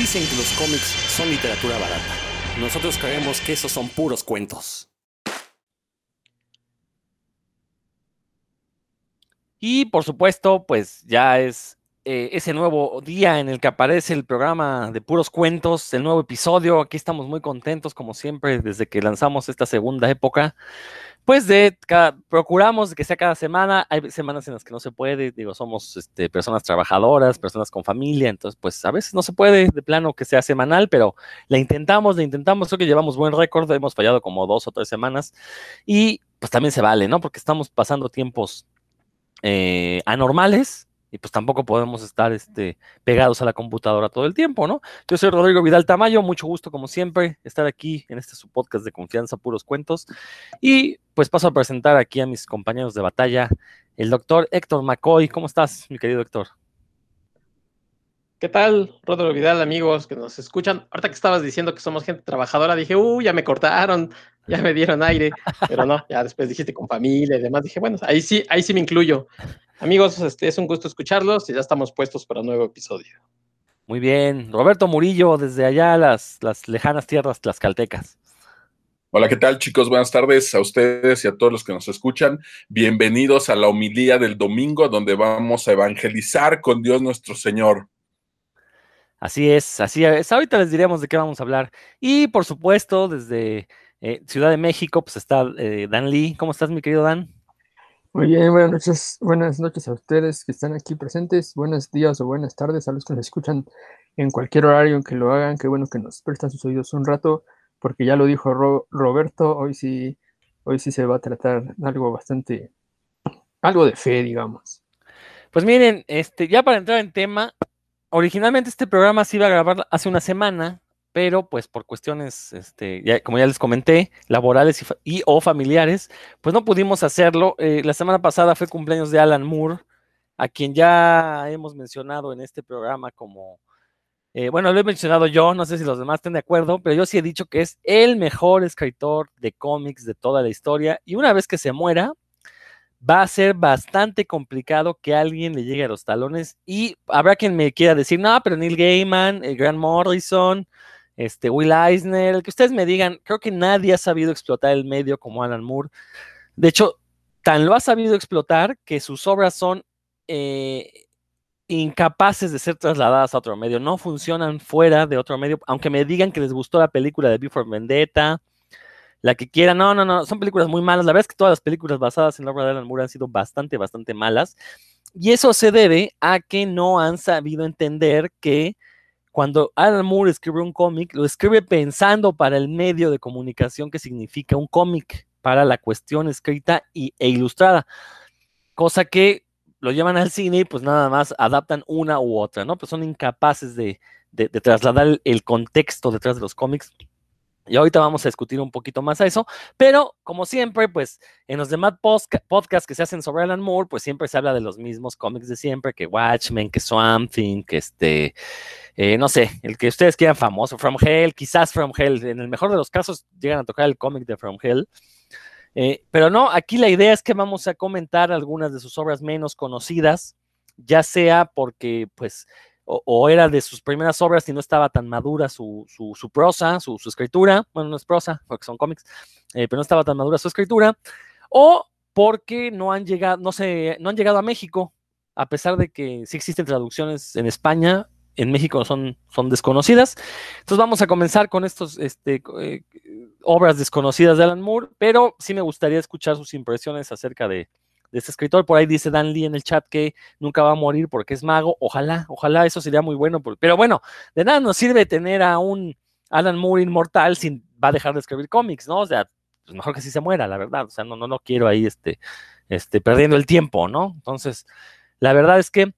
Dicen que los cómics son literatura barata. Nosotros creemos que esos son puros cuentos. Y por supuesto, pues ya es eh, ese nuevo día en el que aparece el programa de puros cuentos, el nuevo episodio. Aquí estamos muy contentos, como siempre, desde que lanzamos esta segunda época pues de procuramos que sea cada semana, hay semanas en las que no se puede, digo, somos este, personas trabajadoras, personas con familia, entonces pues a veces no se puede de plano que sea semanal, pero la intentamos, la intentamos, creo que llevamos buen récord, hemos fallado como dos o tres semanas y pues también se vale, ¿no? Porque estamos pasando tiempos eh, anormales, y pues tampoco podemos estar este, pegados a la computadora todo el tiempo, ¿no? Yo soy Rodrigo Vidal Tamayo, mucho gusto como siempre estar aquí en este su podcast de confianza, puros cuentos. Y pues paso a presentar aquí a mis compañeros de batalla, el doctor Héctor McCoy. ¿Cómo estás, mi querido Héctor? ¿Qué tal, Rodrigo Vidal, amigos que nos escuchan? Ahorita que estabas diciendo que somos gente trabajadora, dije, uh, ya me cortaron, ya me dieron aire, pero no, ya después dijiste con familia y demás, dije, bueno, ahí sí, ahí sí me incluyo. Amigos, este, es un gusto escucharlos y ya estamos puestos para un nuevo episodio. Muy bien. Roberto Murillo, desde allá, las, las lejanas tierras tlaxcaltecas. Hola, ¿qué tal chicos? Buenas tardes a ustedes y a todos los que nos escuchan. Bienvenidos a la homilía del domingo donde vamos a evangelizar con Dios nuestro Señor. Así es, así es. Ahorita les diremos de qué vamos a hablar. Y por supuesto, desde eh, Ciudad de México, pues está eh, Dan Lee. ¿Cómo estás, mi querido Dan? Muy bien, buenas noches, buenas noches a ustedes que están aquí presentes, buenos días o buenas tardes a los que nos escuchan en cualquier horario en que lo hagan, qué bueno que nos prestan sus oídos un rato, porque ya lo dijo Roberto, hoy sí, hoy sí se va a tratar algo bastante, algo de fe, digamos. Pues miren, este, ya para entrar en tema, originalmente este programa se iba a grabar hace una semana, pero pues por cuestiones, este, como ya les comenté, laborales y, o familiares, pues no pudimos hacerlo. Eh, la semana pasada fue cumpleaños de Alan Moore, a quien ya hemos mencionado en este programa como, eh, bueno, lo he mencionado yo, no sé si los demás estén de acuerdo, pero yo sí he dicho que es el mejor escritor de cómics de toda la historia y una vez que se muera, va a ser bastante complicado que alguien le llegue a los talones y habrá quien me quiera decir, no, pero Neil Gaiman, el Grant Morrison, este, Will Eisner, que ustedes me digan, creo que nadie ha sabido explotar el medio como Alan Moore. De hecho, tan lo ha sabido explotar que sus obras son eh, incapaces de ser trasladadas a otro medio, no funcionan fuera de otro medio, aunque me digan que les gustó la película de Before Vendetta, la que quieran, no, no, no, son películas muy malas, la verdad es que todas las películas basadas en la obra de Alan Moore han sido bastante, bastante malas, y eso se debe a que no han sabido entender que cuando Alan Moore escribe un cómic, lo escribe pensando para el medio de comunicación que significa un cómic, para la cuestión escrita y, e ilustrada, cosa que lo llevan al cine y pues nada más adaptan una u otra, ¿no? Pues son incapaces de, trasladar el, contexto detrás de los cómics y ahorita vamos a discutir un poquito más a eso, pero como siempre, pues en los demás podcasts que se hacen sobre Alan Moore, pues siempre se habla de los mismos cómics de siempre, que Watchmen, que Swamp Thing, que este, eh, no sé, el que ustedes quieran famoso, From Hell, quizás From Hell, en el mejor de los casos llegan a tocar el cómic de From Hell. Eh, pero no, aquí la idea es que vamos a comentar algunas de sus obras menos conocidas, ya sea porque pues o, era de sus primeras obras y no estaba tan madura su, prosa, su, escritura, bueno, no es prosa, porque son cómics, eh, pero no estaba tan madura su escritura, o porque no han llegado, no sé, no han llegado a México, a pesar de que sí existen traducciones en España, en México son, son desconocidas. Entonces vamos a comenzar con estas este, eh, obras desconocidas de Alan Moore, pero sí me gustaría escuchar sus impresiones acerca de, de este escritor. Por ahí dice Dan Lee en el chat que nunca va a morir porque es mago. Ojalá, ojalá eso sería muy bueno. Pero bueno, de nada nos sirve tener a un Alan Moore inmortal sin va a dejar de escribir cómics, ¿no? O sea, pues mejor que sí se muera, la verdad. O sea, no, no, no quiero ahí este, este, perdiendo el tiempo, ¿no? Entonces, la verdad es que,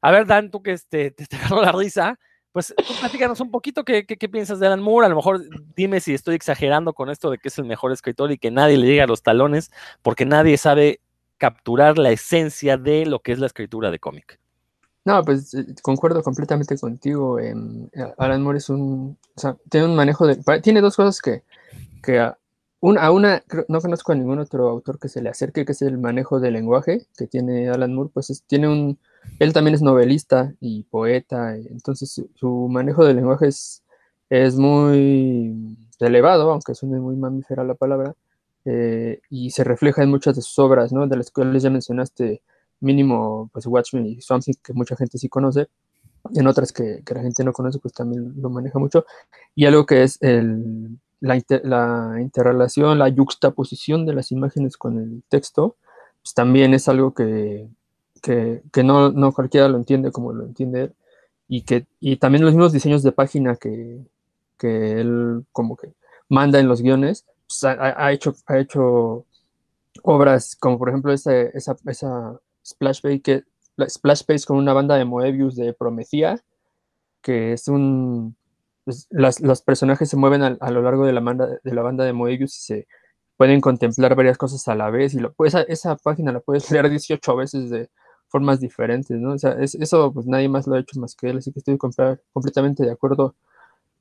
a ver, Dan, tú que este, te, agarró la risa, pues platícanos un poquito qué, qué, piensas de Alan Moore. A lo mejor dime si estoy exagerando con esto de que es el mejor escritor y que nadie le llega a los talones, porque nadie sabe capturar la esencia de lo que es la escritura de cómic. No, pues eh, concuerdo completamente contigo. Alan Moore es un, o sea, tiene un manejo de, tiene dos cosas que, que a una, no conozco a ningún otro autor que se le acerque, que es el manejo del lenguaje que tiene Alan Moore, pues tiene un, él también es novelista y poeta, entonces su, manejo del lenguaje es, es muy elevado, aunque suene muy mamífera la palabra, eh, y se refleja en muchas de sus obras, ¿no? De las cuales ya mencionaste mínimo, pues Watchmen y Something, que mucha gente sí conoce, en otras que, que, la gente no conoce, pues también lo maneja mucho, y algo que es el, la, la, interrelación, la yuxtaposición de las imágenes con el texto, pues también es algo que, que, que no, no, cualquiera lo entiende como lo entiende él, y, que, y también los mismos diseños de página que, que él como que manda en los guiones, pues ha, hecho, ha hecho obras como por ejemplo esa, esa, splash page, que, splash page con una banda de Moebius de Promethea, que es un... Las, los personajes se mueven a, a, lo largo de la, banda, de la banda de Moebius y se pueden contemplar varias cosas a la vez y pues, esa, esa página la puedes leer 18 veces de formas diferentes, ¿no? Eso pues nadie más lo ha hecho más que él, así que estoy completamente de acuerdo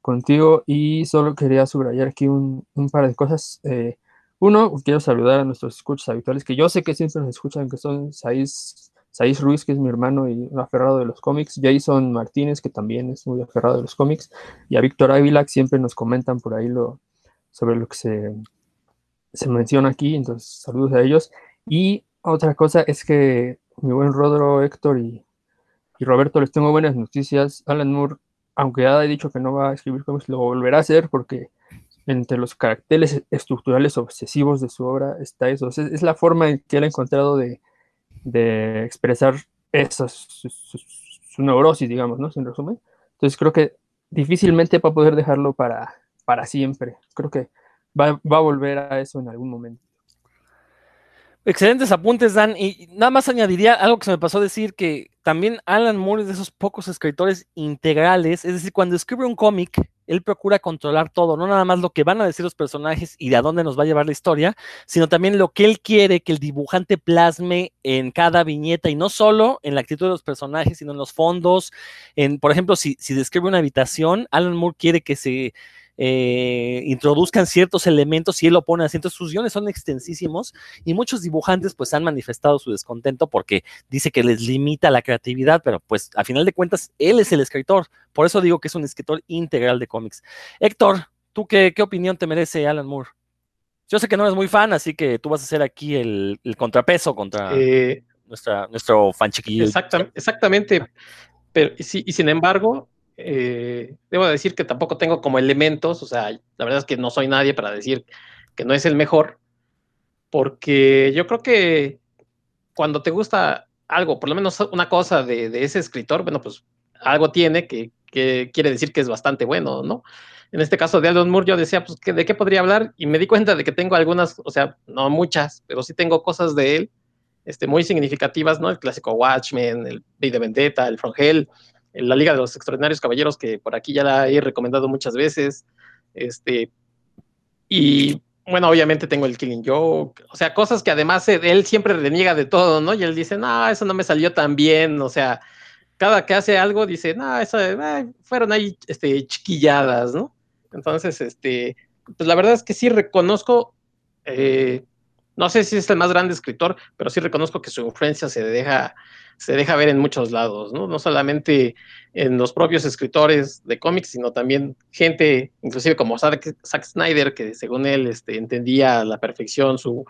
contigo y solo quería subrayar aquí un, par de cosas. Eh, uno, quiero saludar a nuestros escuchas habituales, que yo sé que siempre nos escuchan, que son Saiz, Saiz Ruiz, que es mi hermano y un aferrado de los cómics, Jason Martínez, que también es muy aferrado de los cómics, y a Víctor Ávila, que siempre nos comentan por ahí lo, sobre lo que se, se menciona aquí, entonces saludos a ellos. Y otra cosa es que mi buen Rodro, Héctor y, y Roberto, les tengo buenas noticias. Alan Moore aunque ya he dicho que no va a escribir cómics, lo volverá a hacer porque entre los caracteres estructurales obsesivos de su obra está eso. Es, la forma en que él ha encontrado de, expresar esa, su, su, neurosis, digamos, ¿no? Sin resumen. Entonces creo que difícilmente va a poder dejarlo para, para siempre. Creo que va, va a volver a eso en algún momento. Excelentes apuntes, Dan. Y nada más añadiría algo que se me pasó a decir, que también Alan Moore es de esos pocos escritores integrales. Es decir, cuando escribe un cómic, él procura controlar todo, no nada más lo que van a decir los personajes y de a dónde nos va a llevar la historia, sino también lo que él quiere que el dibujante plasme en cada viñeta y no solo en la actitud de los personajes, sino en los fondos. En, por ejemplo, si, si describe una habitación, Alan Moore quiere que se eh, introduzcan ciertos elementos y él lo pone así. Entonces sus guiones son extensísimos y muchos dibujantes pues han manifestado su descontento porque dice que les limita la creatividad, pero pues a final de cuentas él es el escritor. Por eso digo que es un escritor integral de cómics. Héctor, ¿tú qué, qué opinión te merece Alan Moore? Yo sé que no eres muy fan, así que tú vas a ser aquí el, el contrapeso contra eh, nuestra, nuestro fan chiquillo. Exactamente, exactamente. Pero, y, y sin embargo, eh, debo decir que tampoco tengo como elementos, o sea, la verdad es que no soy nadie para decir que no es el mejor, porque yo creo que cuando te gusta algo, por lo menos una cosa de, de ese escritor, bueno, pues algo tiene que, que, quiere decir que es bastante bueno, ¿no? En este caso de Aldon Moore, yo decía, pues, ¿de qué podría hablar? Y me di cuenta de que tengo algunas, o sea, no muchas, pero sí tengo cosas de él este, muy significativas, ¿no? El clásico Watchmen, el Bay de Vendetta, el From Hell, la Liga de los Extraordinarios Caballeros, que por aquí ya la he recomendado muchas veces. Este, y bueno, obviamente tengo el Killing Joke, o sea, cosas que además él siempre reniega de todo, ¿no? Y él dice, no, eso no me salió tan bien, o sea, cada que hace algo dice, no, eso fueron ahí este, chiquilladas, ¿no? Entonces, este, pues la verdad es que sí reconozco, eh, no sé si es el más grande escritor, pero sí reconozco que su influencia se deja se deja ver en muchos lados, ¿no? No solamente en los propios escritores de cómics, sino también gente, inclusive como Zack, Snyder, que según él este, entendía a la perfección su,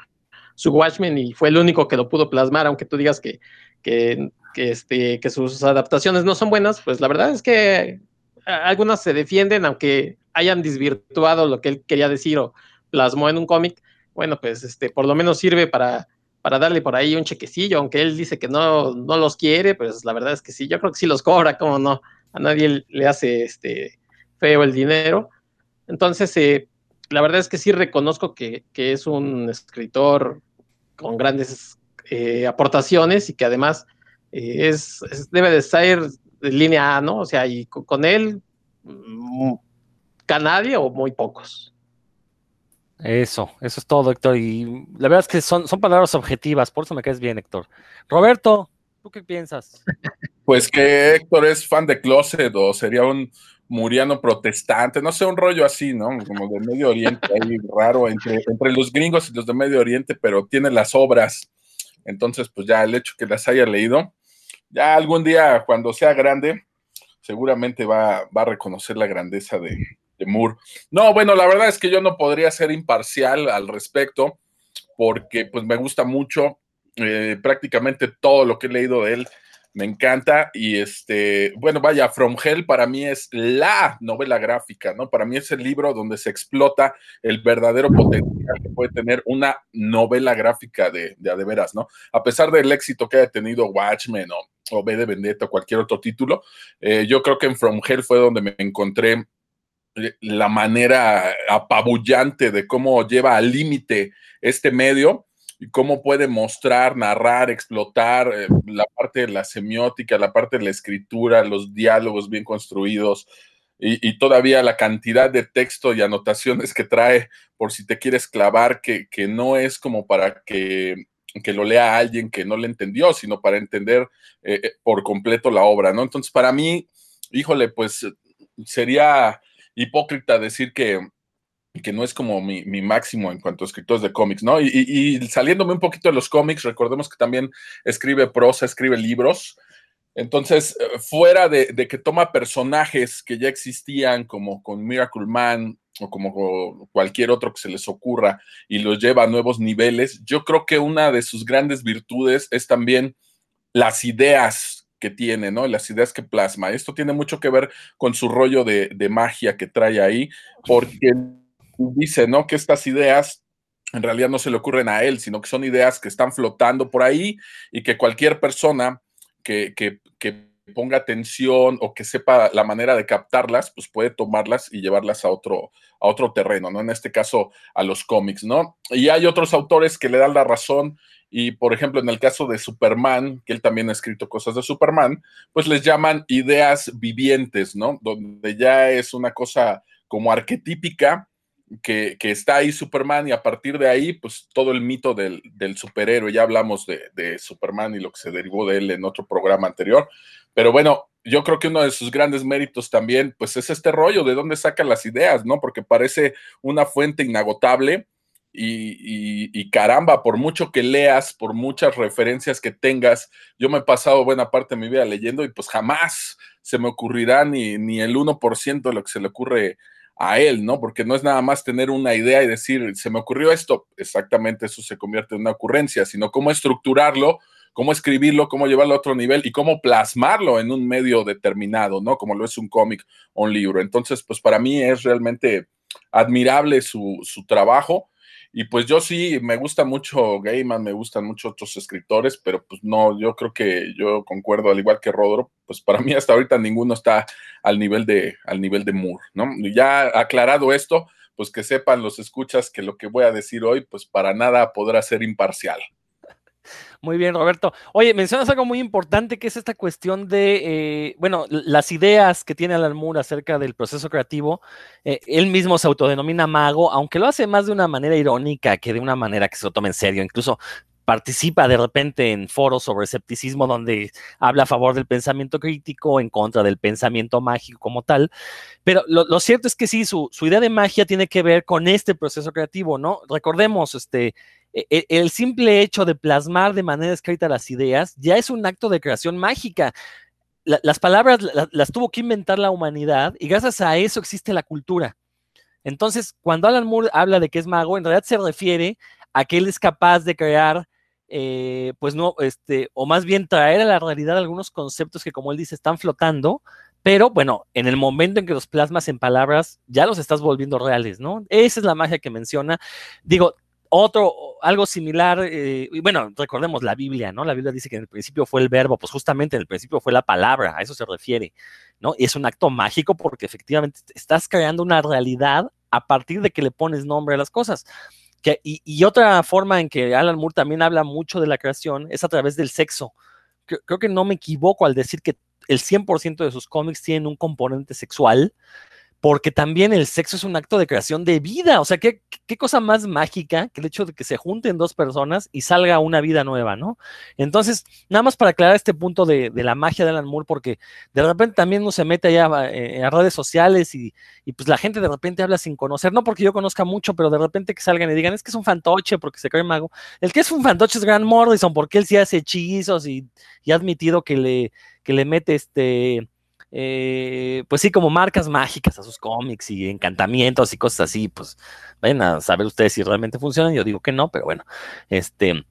su Watchmen y fue el único que lo pudo plasmar, aunque tú digas que, que, este, que sus adaptaciones no son buenas, pues la verdad es que algunas se defienden, aunque hayan desvirtuado lo que él quería decir o plasmó en un cómic, bueno, pues este, por lo menos sirve para para darle por ahí un chequecillo, aunque él dice que no, no los quiere, pues la verdad es que sí, yo creo que sí los cobra, como no, a nadie le hace este feo el dinero. Entonces, eh, la verdad es que sí reconozco que, que es un escritor con grandes eh, aportaciones y que además eh, es, debe de estar de línea A, ¿no? O sea, y con, él, mm, nadie o muy pocos. Eso, eso es todo, Héctor. Y la verdad es que son, son palabras objetivas, por eso me caes bien, Héctor. Roberto, ¿tú qué piensas? Pues que Héctor es fan de Closet o sería un, muriano protestante, no sé, un rollo así, ¿no? Como de Medio Oriente, ahí raro entre, entre los gringos y los de Medio Oriente, pero tiene las obras. Entonces, pues ya el hecho que las haya leído, ya algún día cuando sea grande, seguramente va, va a reconocer la grandeza de, de Moore. No, bueno, la verdad es que yo no podría ser imparcial al respecto, porque pues me gusta mucho eh, prácticamente todo lo que he leído de él me encanta y este, bueno, vaya, From Hell para mí es la novela gráfica, ¿no? Para mí es el libro donde se explota el verdadero potencial que puede tener una novela gráfica de, de, de veras, ¿no? A pesar del éxito que haya tenido Watchmen o, B de Vendetta o cualquier otro título, eh, yo creo que en From Hell fue donde me encontré la manera apabullante de cómo lleva al límite este medio y cómo puede mostrar, narrar, explotar eh, la parte de la semiótica, la parte de la escritura, los diálogos bien construidos y, todavía la cantidad de texto y anotaciones que trae por si te quieres clavar, que, que no es como para que, que, lo lea alguien que no le entendió, sino para entender eh, por completo la obra, ¿no? Entonces, para mí, híjole, pues sería hipócrita decir que, que no es como mi, máximo en cuanto a escritores de cómics, ¿no? Y, y, y, saliéndome un poquito de los cómics, recordemos que también escribe prosa, escribe libros. Entonces, eh, fuera de, de, que toma personajes que ya existían, como con Miracle Man o como cualquier otro que se les ocurra, y los lleva a nuevos niveles, yo creo que una de sus grandes virtudes es también las ideas que tiene, ¿no? Las ideas que plasma. Esto tiene mucho que ver con su rollo de, de magia que trae ahí, porque dice, ¿no? Que estas ideas en realidad no se le ocurren a él, sino que son ideas que están flotando por ahí y que cualquier persona que, que, que, ponga atención o que sepa la manera de captarlas, pues puede tomarlas y llevarlas a otro, a otro terreno, ¿no? En este caso, a los cómics, ¿no? Y hay otros autores que le dan la razón y, por ejemplo, en el caso de Superman, que él también ha escrito cosas de Superman, pues les llaman ideas vivientes, ¿no? Donde ya es una cosa como arquetípica, que, está ahí Superman y a partir de ahí, pues todo el mito del, superhéroe, ya hablamos de, Superman y lo que se derivó de él en otro programa anterior, pero bueno, yo creo que uno de sus grandes méritos también, pues es este rollo de dónde saca las ideas, ¿no? Porque parece una fuente inagotable y caramba, por mucho que leas, por muchas referencias que tengas, yo me he pasado buena parte de mi vida leyendo y pues jamás se me ocurrirá ni, ni el 1% de lo que se le ocurre a él, ¿no? Porque no es nada más tener una idea y decir, se me ocurrió esto, exactamente eso se convierte en una ocurrencia, sino cómo estructurarlo, cómo escribirlo, cómo llevarlo a otro nivel y cómo plasmarlo en un medio determinado, ¿no? Como lo es un cómic o un libro. Entonces, pues para mí es realmente admirable su, su trabajo. Y pues yo sí, me gusta mucho Gaiman, me gustan mucho otros escritores, pero pues no, yo creo que yo concuerdo, al igual que Rodro, pues para mí hasta ahorita ninguno está al nivel de, al nivel de Moore, ¿no? Ya aclarado esto, pues que sepan los escuchas que lo que voy a decir hoy, pues para nada podrá ser imparcial. Muy bien, Roberto. Oye, mencionas algo muy importante que es esta cuestión de, eh, bueno, las ideas que tiene Alan acerca del proceso creativo. Eh, él mismo se autodenomina mago, aunque lo hace más de una manera irónica que de una manera que se lo tome en serio. Incluso participa de repente en foros sobre escepticismo donde habla a favor del pensamiento crítico, en contra del pensamiento mágico como tal. Pero lo, cierto es que sí, su, idea de magia tiene que ver con este proceso creativo, ¿no? Recordemos, este, el simple hecho de plasmar de manera escrita las ideas ya es un acto de creación mágica. La, las palabras las, las tuvo que inventar la humanidad y gracias a eso existe la cultura. Entonces, cuando Alan Moore habla de que es mago, en realidad se refiere a que él es capaz de crear eh, pues no, este, o más bien traer a la realidad algunos conceptos que, como él dice, están flotando, pero bueno, en el momento en que los plasmas en palabras, ya los estás volviendo reales, ¿no? Esa es la magia que menciona. Digo, otro, algo similar, eh, bueno, recordemos la Biblia, ¿no? La Biblia dice que en el principio fue el verbo, pues justamente en el principio fue la palabra, a eso se refiere, ¿no? Y es un acto mágico porque efectivamente estás creando una realidad a partir de que le pones nombre a las cosas. Que, y, y, otra forma en que Alan Moore también habla mucho de la creación es a través del sexo. Creo, creo que no me equivoco al decir que el 100% de sus cómics tienen un componente sexual, porque también el sexo es un acto de creación de vida. O sea, ¿qué, qué cosa más mágica que el hecho de que se junten dos personas y salga una vida nueva, ¿no? Entonces, nada más para aclarar este punto de, la magia de Alan Moore, porque de repente también uno se mete allá eh, a redes sociales y, pues la gente de repente habla sin conocer, no porque yo conozca mucho, pero de repente que salgan y digan, es que es un fantoche porque se cree mago. El que es un fantoche es Grant Morrison, porque él sí hace hechizos y, y ha admitido que le, que le mete este eh, pues sí, como marcas mágicas a sus cómics y encantamientos y cosas así, pues vayan a saber ustedes si realmente funcionan. Yo digo que no, pero bueno, este,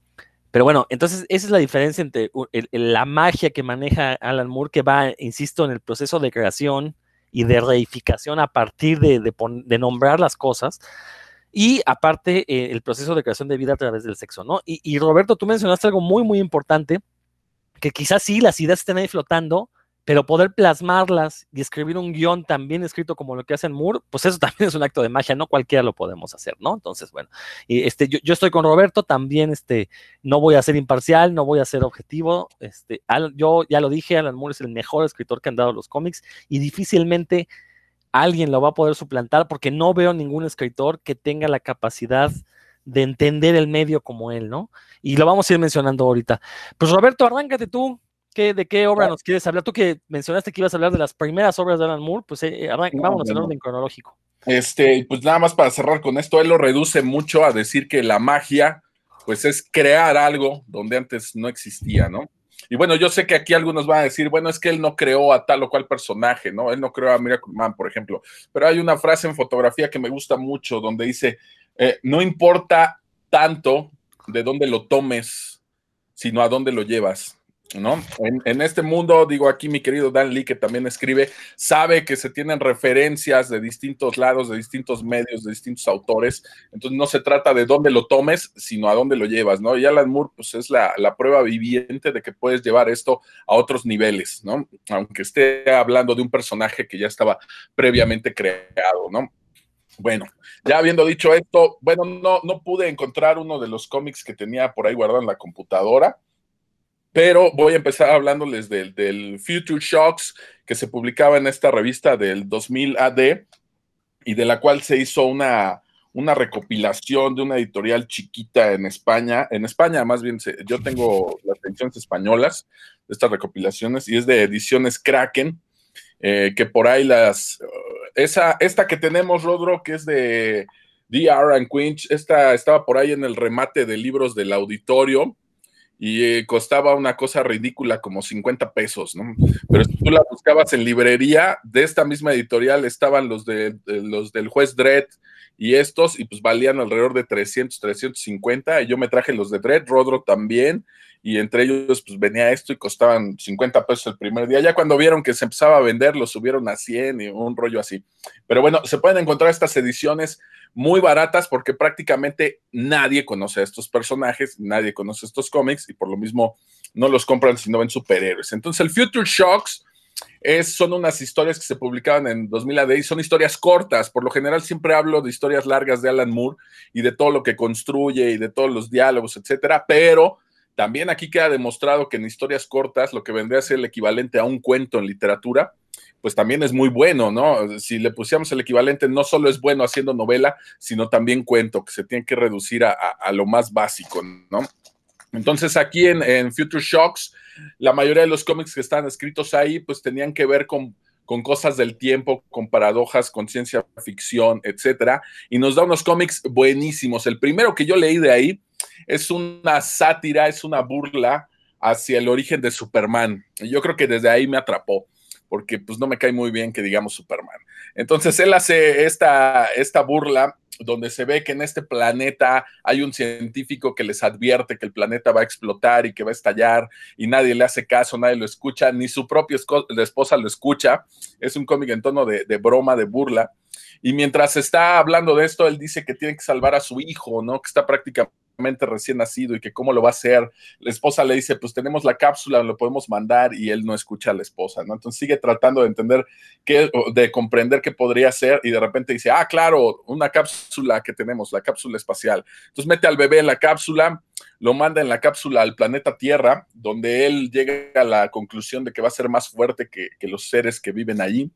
pero bueno, entonces esa es la diferencia entre la magia que maneja Alan Moore, que va, insisto, en el proceso de creación y de reificación a partir de, de, nombrar las cosas. Y aparte, eh, el proceso de creación de vida a través del sexo, ¿no? Y, y Roberto, tú mencionaste algo muy, muy importante, que quizás sí, las ideas estén ahí flotando, pero poder plasmarlas y escribir un guion también escrito como lo que hacen Moore, pues eso también es un acto de magia, no cualquiera lo podemos hacer, ¿no? Entonces, bueno, y este, yo, estoy con Roberto, también este, no voy a ser imparcial, no voy a ser objetivo, este, yo ya lo dije, Alan Moore es el mejor escritor que han dado los cómics y difícilmente alguien lo va a poder suplantar porque no veo ningún escritor que tenga la capacidad de entender el medio como él, ¿no? Y lo vamos a ir mencionando ahorita. Pues Roberto, arráncate tú, ¿De qué obra nos quieres hablar? Tú que mencionaste que ibas a hablar de las primeras obras de Alan Moore, pues eh, eh vámonos en orden cronológico. Este, pues nada más para cerrar con esto, él lo reduce mucho a decir que la magia, pues es crear algo donde antes no existía, ¿no? Y bueno, yo sé que aquí algunos van a decir, bueno, es que él no creó a tal o cual personaje, ¿no? Él no creó a Miracle Man, por ejemplo. Pero hay una frase en fotografía que me gusta mucho donde dice, eh, no importa tanto de dónde lo tomes, sino a dónde lo llevas. ¿No? En, este mundo, digo aquí mi querido Dan Lee, que también escribe, sabe que se tienen referencias de distintos lados, de distintos medios, de distintos autores, entonces no se trata de dónde lo tomes, sino a dónde lo llevas, ¿no? Y Alan Moore, pues es la, prueba viviente de que puedes llevar esto a otros niveles, ¿no? Aunque esté hablando de un personaje que ya estaba previamente creado, ¿no? Bueno, ya habiendo dicho esto, bueno, no, no pude encontrar uno de los cómics que tenía por ahí guardado en la computadora pero voy a empezar hablándoles del, Future Shocks que se publicaba en esta revista del 2000 AD y de la cual se hizo una, una recopilación de una editorial chiquita en España. En España, más bien, yo tengo las ediciones españolas de estas recopilaciones y es de ediciones Kraken, eh, que por ahí las... esa, esta que tenemos, Rodro, que es de DR and Quinch, esta estaba por ahí en el remate de libros del auditorio y eh, costaba una cosa ridícula como 50 pesos, ¿no? Pero si tú la buscabas en librería, de esta misma editorial estaban los, de, los del juez Dredd y estos, y pues valían alrededor de 300, 350, y yo me traje los de Dredd, Rodro también, y entre ellos pues venía esto y costaban 50 pesos el primer día. Ya cuando vieron que se empezaba a vender, los subieron a 100 y un rollo así. Pero bueno, se pueden encontrar estas ediciones muy baratas porque prácticamente nadie conoce a estos personajes, nadie conoce estos cómics y por lo mismo no los compran si no ven superhéroes. Entonces el Future Shocks es, son unas historias que se publicaban en 2000 AD y son historias cortas. Por lo general siempre hablo de historias largas de Alan Moore y de todo lo que construye y de todos los diálogos, etcétera, pero también aquí queda demostrado que en historias cortas, lo que vendría a ser el equivalente a un cuento en literatura, pues también es muy bueno, ¿no? Si le pusiéramos el equivalente, no solo es bueno haciendo novela, sino también cuento, que se tiene que reducir a, lo más básico, ¿no? Entonces aquí en, Future Shocks, la mayoría de los cómics que están escritos ahí, pues tenían que ver con, con cosas del tiempo, con paradojas, con ciencia ficción, etcétera, y nos da unos cómics buenísimos. El primero que yo leí de ahí es una sátira, es una burla hacia el origen de Superman. Y yo creo que desde ahí me atrapó porque pues no me cae muy bien que digamos Superman. Entonces él hace esta, esta burla donde se ve que en este planeta hay un científico que les advierte que el planeta va a explotar y que va a estallar y nadie le hace caso, nadie lo escucha, ni su propia esposa lo escucha. Es un cómic en tono de, de, broma, de burla. Y mientras está hablando de esto, él dice que tiene que salvar a su hijo, ¿no? Que está prácticamente recién nacido y que cómo lo va a hacer. La esposa le dice, pues tenemos la cápsula, lo podemos mandar y él no escucha a la esposa, ¿no? Entonces sigue tratando de entender qué, de comprender qué podría ser y de repente dice, ah, claro, una cápsula que tenemos, la cápsula espacial. Entonces mete al bebé en la cápsula, lo manda en la cápsula al planeta Tierra, donde él llega a la conclusión de que va a ser más fuerte que, los seres que viven allí.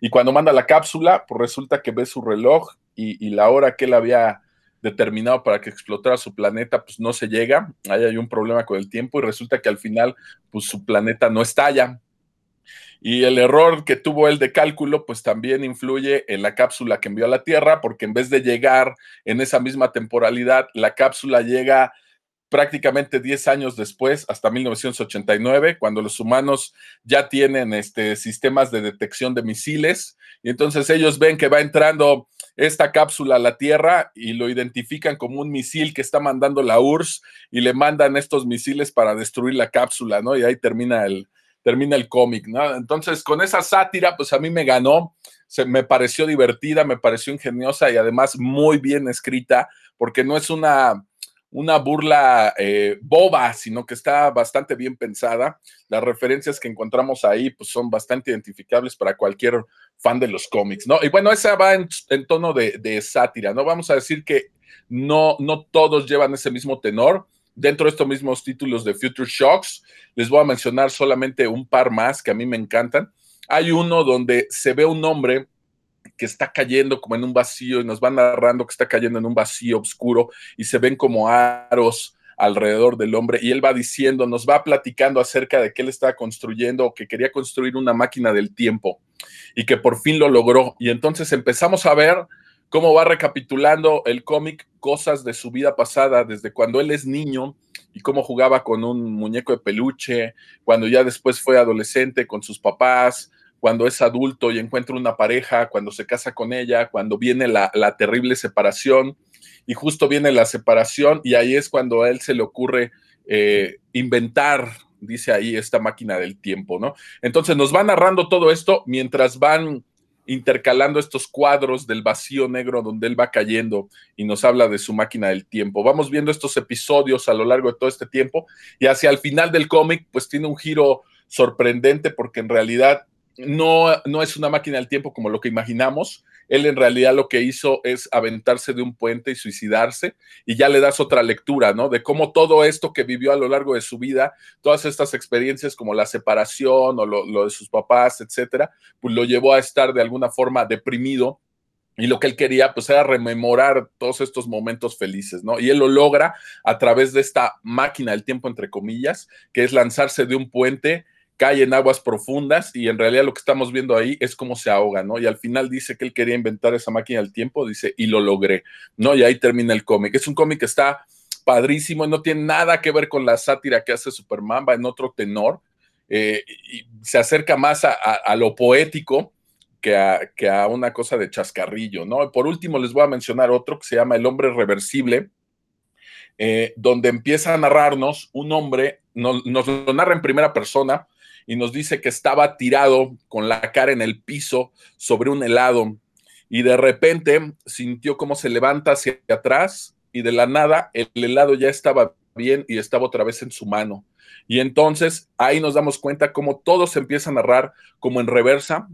Y cuando manda la cápsula, pues resulta que ve su reloj y, y la hora que él había determinado para que explotara su planeta, pues no se llega, ahí hay un problema con el tiempo y resulta que al final, pues su planeta no estalla. Y el error que tuvo él de cálculo, pues también influye en la cápsula que envió a la Tierra, porque en vez de llegar en esa misma temporalidad, la cápsula llega prácticamente 10 años después, hasta 1989, cuando los humanos ya tienen este, sistemas de detección de misiles, y entonces ellos ven que va entrando esta cápsula a la Tierra y lo identifican como un misil que está mandando la URSS y le mandan estos misiles para destruir la cápsula, ¿no? Y ahí termina el, termina el cómic, ¿no? Entonces, con esa sátira, pues a mí me ganó, se, me pareció divertida, me pareció ingeniosa y además muy bien escrita, porque no es una una burla eh, boba, sino que está bastante bien pensada. Las referencias que encontramos ahí pues, son bastante identificables para cualquier fan de los cómics, ¿no? Y bueno, esa va en, tono de, sátira, ¿no? Vamos a decir que no, no todos llevan ese mismo tenor. Dentro de estos mismos títulos de Future Shocks, les voy a mencionar solamente un par más que a mí me encantan. Hay uno donde se ve un hombre que está cayendo como en un vacío y nos van narrando que está cayendo en un vacío oscuro y se ven como aros alrededor del hombre y él va diciendo, nos va platicando acerca de que él estaba construyendo o que quería construir una máquina del tiempo y que por fin lo logró. Y entonces empezamos a ver cómo va recapitulando el cómic cosas de su vida pasada, desde cuando él es niño y cómo jugaba con un muñeco de peluche, cuando ya después fue adolescente con sus papás, cuando es adulto y encuentra una pareja, cuando se casa con ella, cuando viene la, terrible separación, y justo viene la separación y ahí es cuando a él se le ocurre eh, inventar, dice ahí, esta máquina del tiempo, ¿no? Entonces nos va narrando todo esto mientras van intercalando estos cuadros del vacío negro donde él va cayendo y nos habla de su máquina del tiempo. Vamos viendo estos episodios a lo largo de todo este tiempo y hacia el final del cómic pues tiene un giro sorprendente porque en realidad no, no es una máquina del tiempo como lo que imaginamos. Él en realidad lo que hizo es aventarse de un puente y suicidarse y ya le das otra lectura, ¿no? De cómo todo esto que vivió a lo largo de su vida, todas estas experiencias como la separación o lo, de sus papás, etcétera, pues lo llevó a estar de alguna forma deprimido y lo que él quería, pues, era rememorar todos estos momentos felices, ¿no? Y él lo logra a través de esta máquina del tiempo, entre comillas, que es lanzarse de un puente cae en aguas profundas y en realidad lo que estamos viendo ahí es cómo se ahoga, ¿no? Y al final dice que él quería inventar esa máquina del tiempo, dice, y lo logré, ¿no? Y ahí termina el cómic. Es un cómic que está padrísimo, no tiene nada que ver con la sátira que hace Superman, va en otro tenor, eh, y se acerca más a, lo poético que a, que a, una cosa de chascarrillo, ¿no? Por último, les voy a mencionar otro que se llama El hombre reversible, eh, donde empieza a narrarnos un hombre, nos lo narra en primera persona, y nos dice que estaba tirado con la cara en el piso sobre un helado y de repente sintió cómo se levanta hacia atrás y de la nada el helado ya estaba bien y estaba otra vez en su mano. Y entonces ahí nos damos cuenta cómo todo se empieza a narrar como en reversa,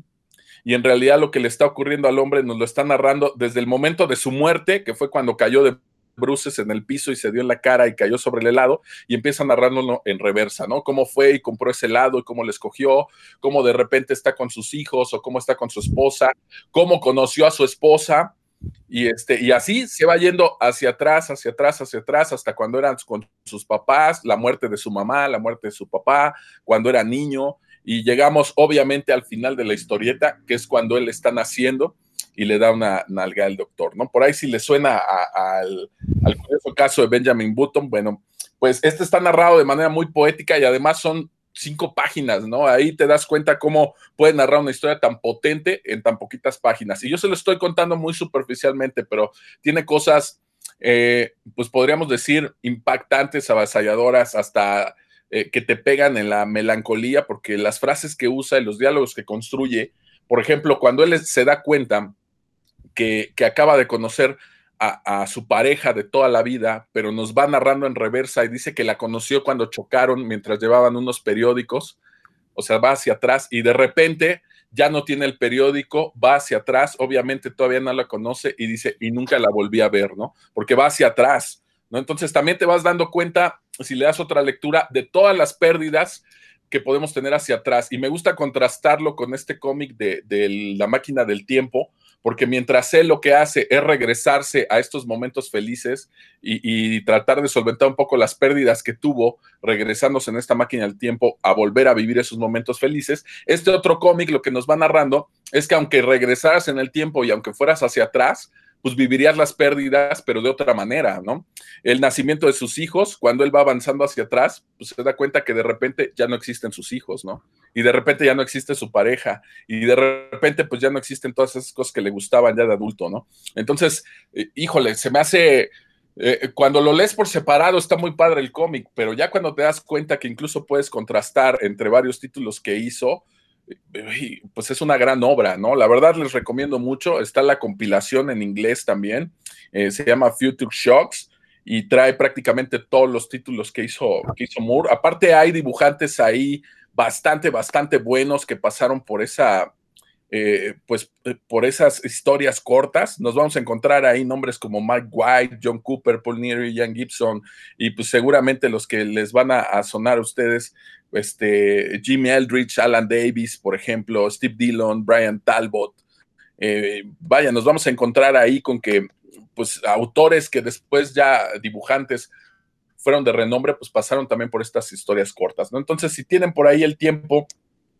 y en realidad lo que le está ocurriendo al hombre nos lo está narrando desde el momento de su muerte, que fue cuando cayó de bruces en el piso y se dio en la cara y cayó sobre el helado y empieza a narrarlo en reversa, ¿no? Cómo fue y compró ese helado y cómo le escogió, cómo de repente está con sus hijos o cómo está con su esposa, cómo conoció a su esposa y este y así se va yendo hacia atrás, hacia atrás, hacia atrás hasta cuando eran con sus papás, la muerte de su mamá, la muerte de su papá, cuando era niño y llegamos obviamente al final de la historieta, que es cuando él está naciendo y le da una nalga al doctor, ¿no? Por ahí si le suena al, al caso de Benjamin Button, bueno, pues este está narrado de manera muy poética y además son cinco páginas, ¿no? Ahí te das cuenta cómo puede narrar una historia tan potente en tan poquitas páginas. Y yo se lo estoy contando muy superficialmente, pero tiene cosas, eh, pues podríamos decir, impactantes, avasalladoras, hasta eh, que te pegan en la melancolía, porque las frases que usa y los diálogos que construye, por ejemplo, cuando él se da cuenta que, acaba de conocer a, su pareja de toda la vida, pero nos va narrando en reversa y dice que la conoció cuando chocaron mientras llevaban unos periódicos, o sea, va hacia atrás y de repente ya no tiene el periódico, va hacia atrás, obviamente todavía no la conoce y dice, y nunca la volví a ver, ¿no? Porque va hacia atrás, ¿no? Entonces también te vas dando cuenta, si le das otra lectura, de todas las pérdidas que podemos tener hacia atrás. Y me gusta contrastarlo con este cómic de, de la máquina del tiempo, porque mientras él lo que hace es regresarse a estos momentos felices y, tratar de solventar un poco las pérdidas que tuvo regresándose en esta máquina del tiempo a volver a vivir esos momentos felices, este otro cómic lo que nos va narrando es que aunque regresaras en el tiempo y aunque fueras hacia atrás, pues vivirías las pérdidas, pero de otra manera, ¿no? El nacimiento de sus hijos, cuando él va avanzando hacia atrás, pues se da cuenta que de repente ya no existen sus hijos, ¿no? Y de repente ya no existe su pareja, y de repente pues ya no existen todas esas cosas que le gustaban ya de adulto, ¿no? Entonces, eh, híjole, se me hace... Eh, cuando lo lees por separado está muy padre el cómic, pero ya cuando te das cuenta que incluso puedes contrastar entre varios títulos que hizo, pues es una gran obra, ¿no? La verdad les recomiendo mucho. Está la compilación en inglés también. Eh, se llama Future Shocks y trae prácticamente todos los títulos que hizo, que hizo Moore. Aparte hay dibujantes ahí bastante, bastante buenos que pasaron por esa, eh, pues eh, por esas historias cortas. Nos vamos a encontrar ahí nombres como Mike White, John Cooper, Paul Neary, Jan Gibson y pues seguramente los que les van a sonar a ustedes este, Jimmy Eldridge, Alan Davis, por ejemplo, Steve Dillon, Brian Talbot. Eh, vaya, nos vamos a encontrar ahí con que, pues, autores que después ya dibujantes fueron de renombre, pues pasaron también por estas historias cortas, ¿no? Entonces, si tienen por ahí el tiempo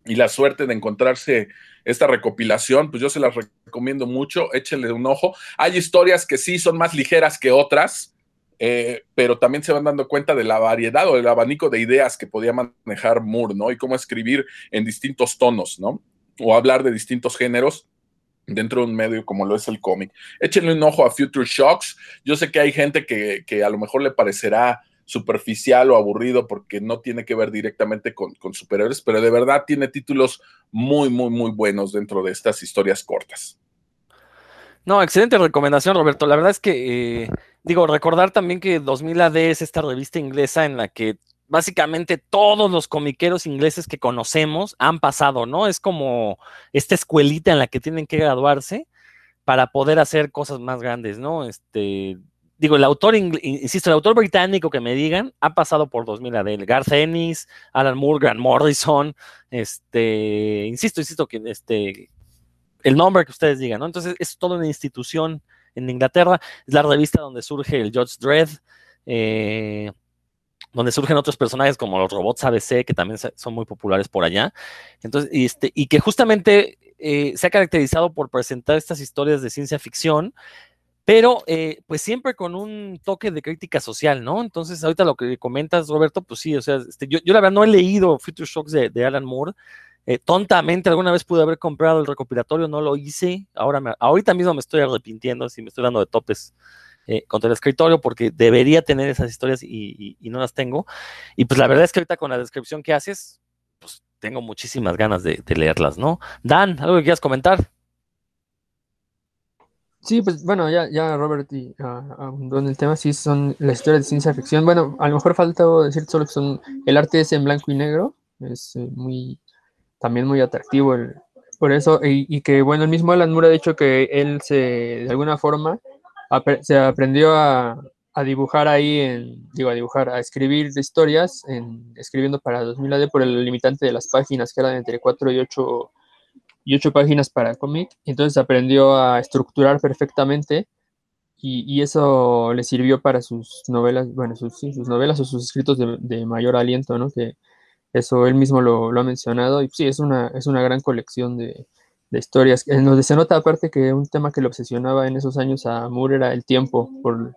y la suerte de encontrarse esta recopilación, pues yo se las recomiendo mucho, échenle un ojo. Hay historias que sí son más ligeras que otras, eh, pero también se van dando cuenta de la variedad o del abanico de ideas que podía manejar Moore, ¿no? Y cómo escribir en distintos tonos, ¿no? O hablar de distintos géneros dentro de un medio como lo es el cómic. Échenle un ojo a Future Shocks. Yo sé que hay gente que, a lo mejor le parecerá superficial o aburrido porque no tiene que ver directamente con, con superhéroes, pero de verdad tiene títulos muy, muy, muy buenos dentro de estas historias cortas. No, excelente recomendación, Roberto. La verdad es que, eh, digo, recordar también que 2000 AD es esta revista inglesa en la que básicamente todos los comiqueros ingleses que conocemos han pasado, ¿no? Es como esta escuelita en la que tienen que graduarse para poder hacer cosas más grandes, ¿no? Este, digo, el autor, insisto, el autor británico que me digan ha pasado por 2000 AD, Garth Ennis, Alan Moore, Grant Morrison, este, insisto, insisto que este, el nombre que ustedes digan, ¿no? Entonces es toda una institución en Inglaterra, es la revista donde surge el Judge Dredd, eh, donde surgen otros personajes como los robots ABC, que también son muy populares por allá. Entonces, y, este, que justamente eh, se ha caracterizado por presentar estas historias de ciencia ficción, pero eh, pues siempre con un toque de crítica social, ¿no? Entonces, ahorita lo que comentas, Roberto, pues sí, o sea, este, yo, la verdad no he leído Future Shocks de Alan Moore, eh, tontamente alguna vez pude haber comprado el recopilatorio, no lo hice. Ahora me, ahorita mismo me estoy arrepintiendo, si me estoy dando de topes eh, contra el escritorio porque debería tener esas historias y, no las tengo. Y pues la verdad es que ahorita con la descripción que haces, pues tengo muchísimas ganas de, leerlas, ¿no? Dan, ¿algo que quieras comentar? Sí, pues bueno, ya, ya Robert y uh, en el tema, sí son las historias de ciencia ficción. Bueno, a lo mejor falta decir solo que son, el arte es en blanco y negro, es eh, muy, también muy atractivo el, por eso, y, que bueno, el mismo Alan Moore ha dicho que él se, de alguna forma, se aprendió a, a, dibujar ahí, en, digo, a dibujar, a escribir historias, en, escribiendo para 2000 AD por el limitante de las páginas, que eran entre 4 y 8, y 8 páginas para cómic, entonces aprendió a estructurar perfectamente, y, y, eso le sirvió para sus novelas, bueno, sus, sus novelas o sus escritos de, de mayor aliento, ¿no? Que, eso él mismo lo, ha mencionado y sí, es una, es una gran colección de, historias, en donde se nota aparte que un tema que le obsesionaba en esos años a Moore era el tiempo, por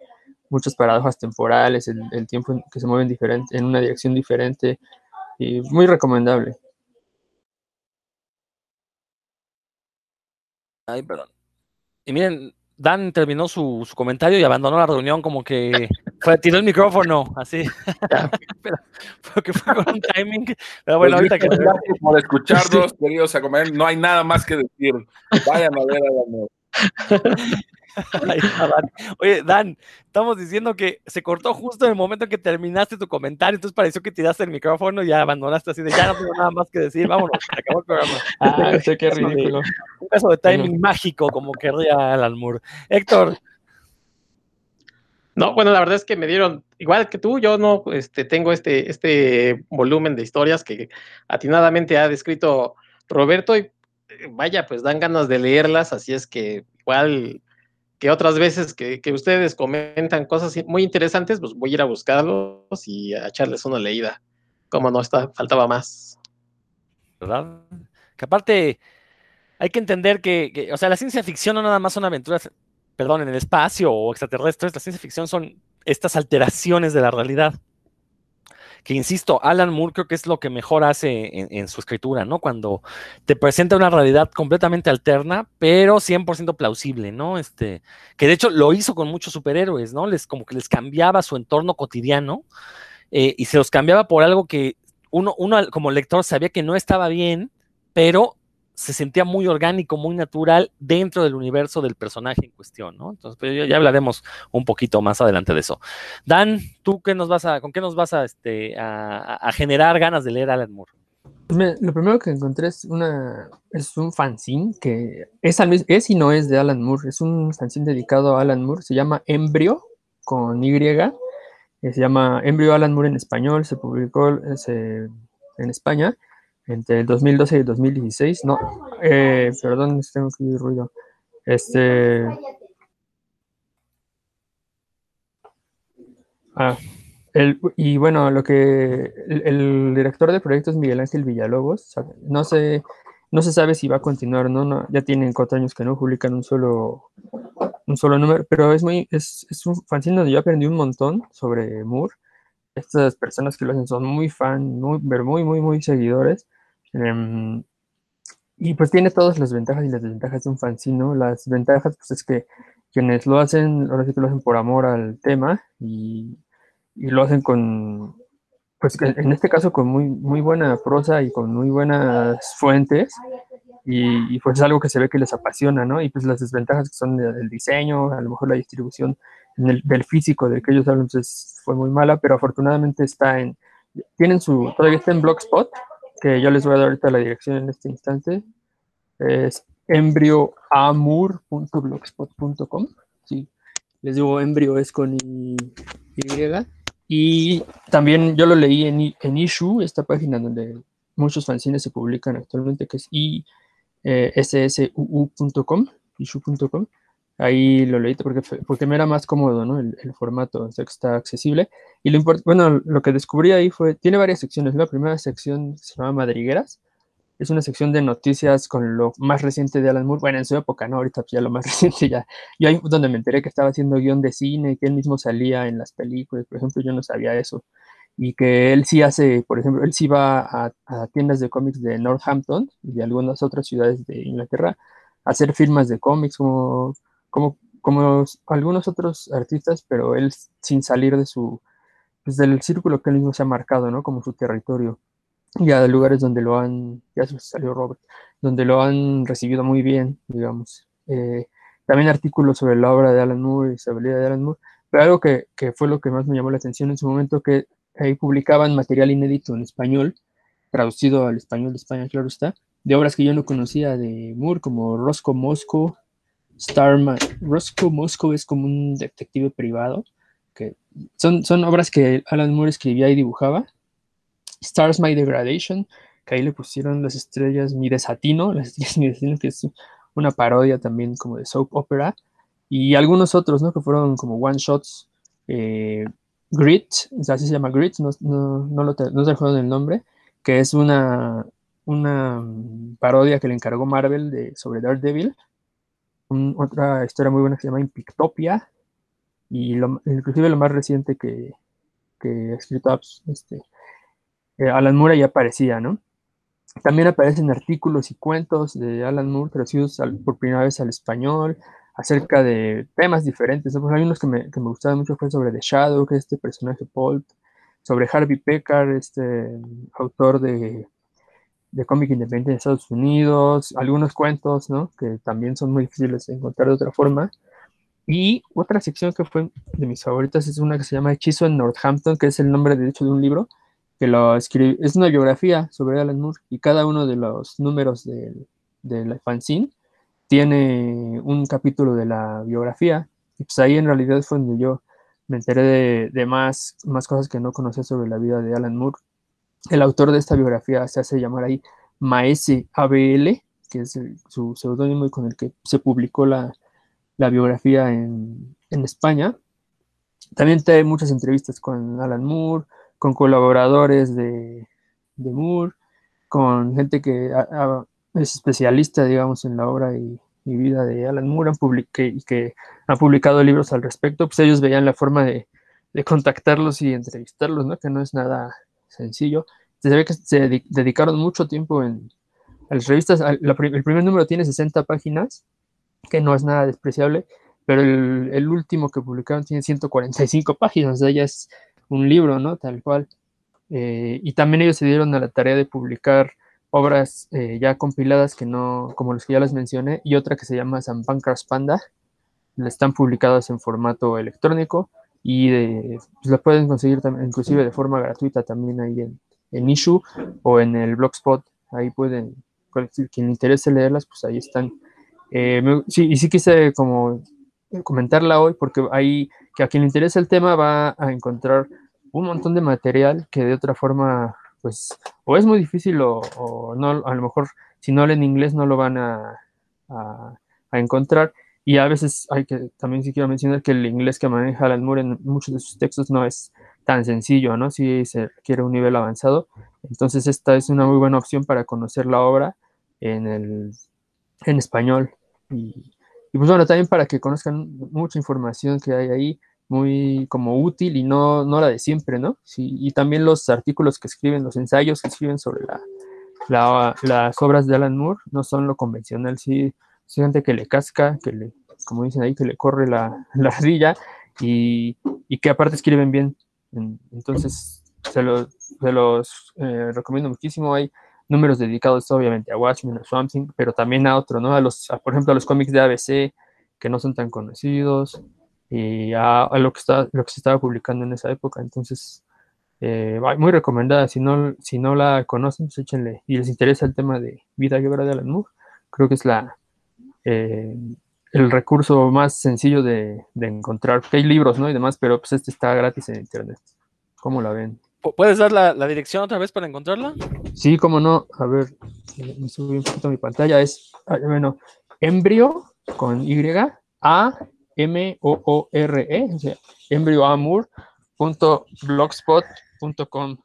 muchas paradojas temporales, el, tiempo que se mueve en, diferente, en una dirección diferente, y muy recomendable. Ay, perdón. Y miren, Dan terminó su, comentario y abandonó la reunión como que fue, tiró el micrófono, así. pero, porque fue con un timing. Pero bueno, pues ahorita que... por escucharnos, queridos a comer, no hay nada más que decir. Vayan a ver a Dan. Oye, Dan, estamos diciendo que se cortó justo en el momento en que terminaste tu comentario, entonces pareció que tiraste el micrófono y ya abandonaste así de ya no tengo nada más que decir, vámonos, se acabó el programa. Ah, sé qué de- ridículo. Un caso de timing mágico, como querría Alan Moore. Héctor, No, bueno, la verdad es que me dieron, igual que tú, yo no este, tengo este, este volumen de historias que atinadamente ha descrito Roberto y eh, vaya, pues dan ganas de leerlas, así es que igual que otras veces que, que ustedes comentan cosas muy interesantes, pues voy a ir a buscarlos y a echarles una leída. Como no, está, faltaba más. ¿verdad? Que aparte hay que entender que, que, o sea, la ciencia ficción no nada más son aventuras, perdón, en el espacio o extraterrestres, la ciencia ficción son estas alteraciones de la realidad. Que insisto, Alan Moore creo que es lo que mejor hace en, su escritura, ¿no? Cuando te presenta una realidad completamente alterna, pero 100% plausible, ¿no? Este, que de hecho lo hizo con muchos superhéroes, ¿no? Les como que les cambiaba su entorno cotidiano eh, y se los cambiaba por algo que uno, uno como lector sabía que no estaba bien, pero se sentía muy orgánico, muy natural dentro del universo del personaje en cuestión, ¿no? Entonces, pues, ya, hablaremos un poquito más adelante de eso. Dan, ¿tú qué nos vas a, con qué nos vas a, este, a, generar ganas de leer Alan Moore? Me- lo primero que encontré es una es un fanzine que es, es y no es de Alan Moore, es un fanzine dedicado a Alan Moore, se llama Embryo con Y, eh, se llama Embryo Alan Moore en español, se publicó eh, en España entre el 2012 y el 2016. No, eh, perdón, tengo que oír ruido. Este. Ah, el- y bueno, lo que el, director de proyectos Miguel Ángel Villalobos, no sé, no se sabe si va a continuar, ¿no? No, ya tienen cuatro años que no publican un solo, un solo número, pero es muy, es, es un fanzine donde yo aprendí un montón sobre Moore. Estas personas que lo hacen son muy fan, muy, muy, muy, muy seguidores. Em, y pues tiene todas las ventajas y las desventajas de un fanzine, ¿no? Las ventajas, pues es que quienes lo hacen, ahora sí que lo hacen por amor al tema y, y lo hacen con, pues en este caso con muy, muy buena prosa y con muy buenas fuentes y, y, pues es algo que se ve que les apasiona, ¿no? Y pues las desventajas que son del diseño, a lo mejor la distribución en el, del físico del que ellos hablan pues fue muy mala, pero afortunadamente está en, tienen su, todavía está en Blogspot, que yo les voy a dar ahorita la dirección en este instante, es embryoamur.blogspot.com. Sí, les digo, embrio es con Y. Y también yo lo leí en, en Issue, esta página donde muchos fanzines se publican actualmente, que es issuu.com, issue.com. Ahí lo leí porque, porque me era más cómodo, ¿no? El, el formato, o sea, que está accesible. Y lo bueno, lo que descubrí ahí fue, tiene varias secciones. La primera sección se llama Madrigueras. Es una sección de noticias con lo más reciente de Alan Moore. Bueno, en su época, ¿no? Ahorita pues, ya lo más reciente ya. Yo ahí donde me enteré que estaba haciendo guion de cine, que él mismo salía en las películas. Por ejemplo, yo no sabía eso. Y que él sí hace, por ejemplo, él sí va a, a tiendas de cómics de Northampton y de algunas otras ciudades de Inglaterra a hacer firmas de cómics como, como, como algunos otros artistas, pero él sin salir de su, pues del círculo que él mismo se ha marcado, ¿no? Como su territorio. Y a lugares donde lo han, ya salió Robert, donde lo han recibido muy bien, digamos. Eh, también artículos sobre la obra de Alan Moore y sobre la de Alan Moore, pero algo que, que fue lo que más me llamó la atención en su momento, que ahí publicaban material inédito en español, traducido al español de España, claro está, de obras que yo no conocía de Moore, como Roscoe Moscow, Starman. Roscoe Moscow es como un detective privado, que son, son obras que Alan Moore escribía y dibujaba. Stars My Degradation, que ahí le pusieron las estrellas Mi Desatino, las estrellas Mi Desatino, que es una parodia también como de soap opera, y algunos otros, ¿no? Que fueron como one shots. Eh, Grit, así se llama Grit, no, no, no, lo, no se acuerdan el nombre, que es una, una parodia que le encargó Marvel de, sobre Daredevil. Otra historia muy buena que se llama Impictopia, y inclusive lo más reciente que, que ha escrito este, eh, Alan Moore ya aparecía, ¿no? También aparecen artículos y cuentos de Alan Moore traducidos por primera vez al español acerca de temas diferentes. hay unos que me, que me gustaban mucho, fue sobre The Shadow, que es este personaje Paul, sobre Harvey Pekar, este autor de de cómic independiente de Estados Unidos, algunos cuentos, ¿no? Que también son muy difíciles de encontrar de otra forma. Y otra sección que fue de mis favoritas es una que se llama Hechizo en Northampton, que es el nombre de hecho de un libro que lo escribe, es una biografía sobre Alan Moore y cada uno de los números del de fanzine tiene un capítulo de la biografía y pues ahí en realidad fue donde yo me enteré de, de más, más cosas que no conocía sobre la vida de Alan Moore el autor de esta biografía se hace llamar ahí Maese ABL, que es su seudónimo y con el que se publicó la, biografía en, España. También hay muchas entrevistas con Alan Moore, con colaboradores de, Moore, con gente que es especialista, digamos, en la obra y, vida de Alan Moore y que han publicado libros al respecto. Pues ellos veían la forma de, de contactarlos y entrevistarlos, ¿no? Que no es nada sencillo. Se ve que se dedicaron mucho tiempo en, las revistas. el primer número tiene 60 páginas, que no es nada despreciable, pero el, último que publicaron tiene 145 páginas, o sea, ya es un libro, ¿no? Tal cual. Eh, y también ellos se dieron a la tarea de publicar obras eh, ya compiladas que no, como los que ya les mencioné, y otra que se llama San Pancras Panda, están publicadas en formato electrónico y de, pues, la pueden conseguir también, inclusive de forma gratuita también ahí en, en Issue o en el Blogspot. Ahí pueden, quien le interese leerlas, pues ahí están. Eh, sí, y sí quise como comentarla hoy porque ahí, que a quien le interese el tema va a encontrar un montón de material que de otra forma, pues, o es muy difícil o, no, a lo mejor si no leen inglés no lo van a, a encontrar. Y a veces hay que, también sí quiero mencionar que el inglés que maneja Alan Moore en muchos de sus textos no es tan sencillo, ¿no? Si se requiere un nivel avanzado. Entonces esta es una muy buena opción para conocer la obra en, el, en español. Y, pues bueno, también para que conozcan mucha información que hay ahí, muy como útil y no, no la de siempre, ¿no? Y también los artículos que escriben, los ensayos que escriben sobre la, las obras de Alan Moore no son lo convencional, sí gente que le casca, que le, como dicen ahí, que le corre la, la ardilla y, que aparte escriben bien. Entonces, se, los eh, recomiendo muchísimo. Hay números dedicados obviamente a Watchmen, a Swamp pero también a otro, ¿no? A los, por ejemplo, a los cómics de ABC que no son tan conocidos y a, lo, que está, lo que se estaba publicando en esa época. Entonces, eh, muy recomendada. Si no, si no la conocen, pues échenle y les interesa el tema de vida y obra de Alan Moore, creo que es la, eh, el recurso más sencillo de, encontrar, porque hay libros, ¿no? Y demás, pero pues este está gratis en internet. ¿Cómo la ven? ¿Puedes dar la, dirección otra vez para encontrarla? Sí, cómo no. A ver, me subí un poquito a mi pantalla. Es, ah, bueno, embrio con Y, A, M, O, O, R, E, o sea, embrioamur.blogspot.com.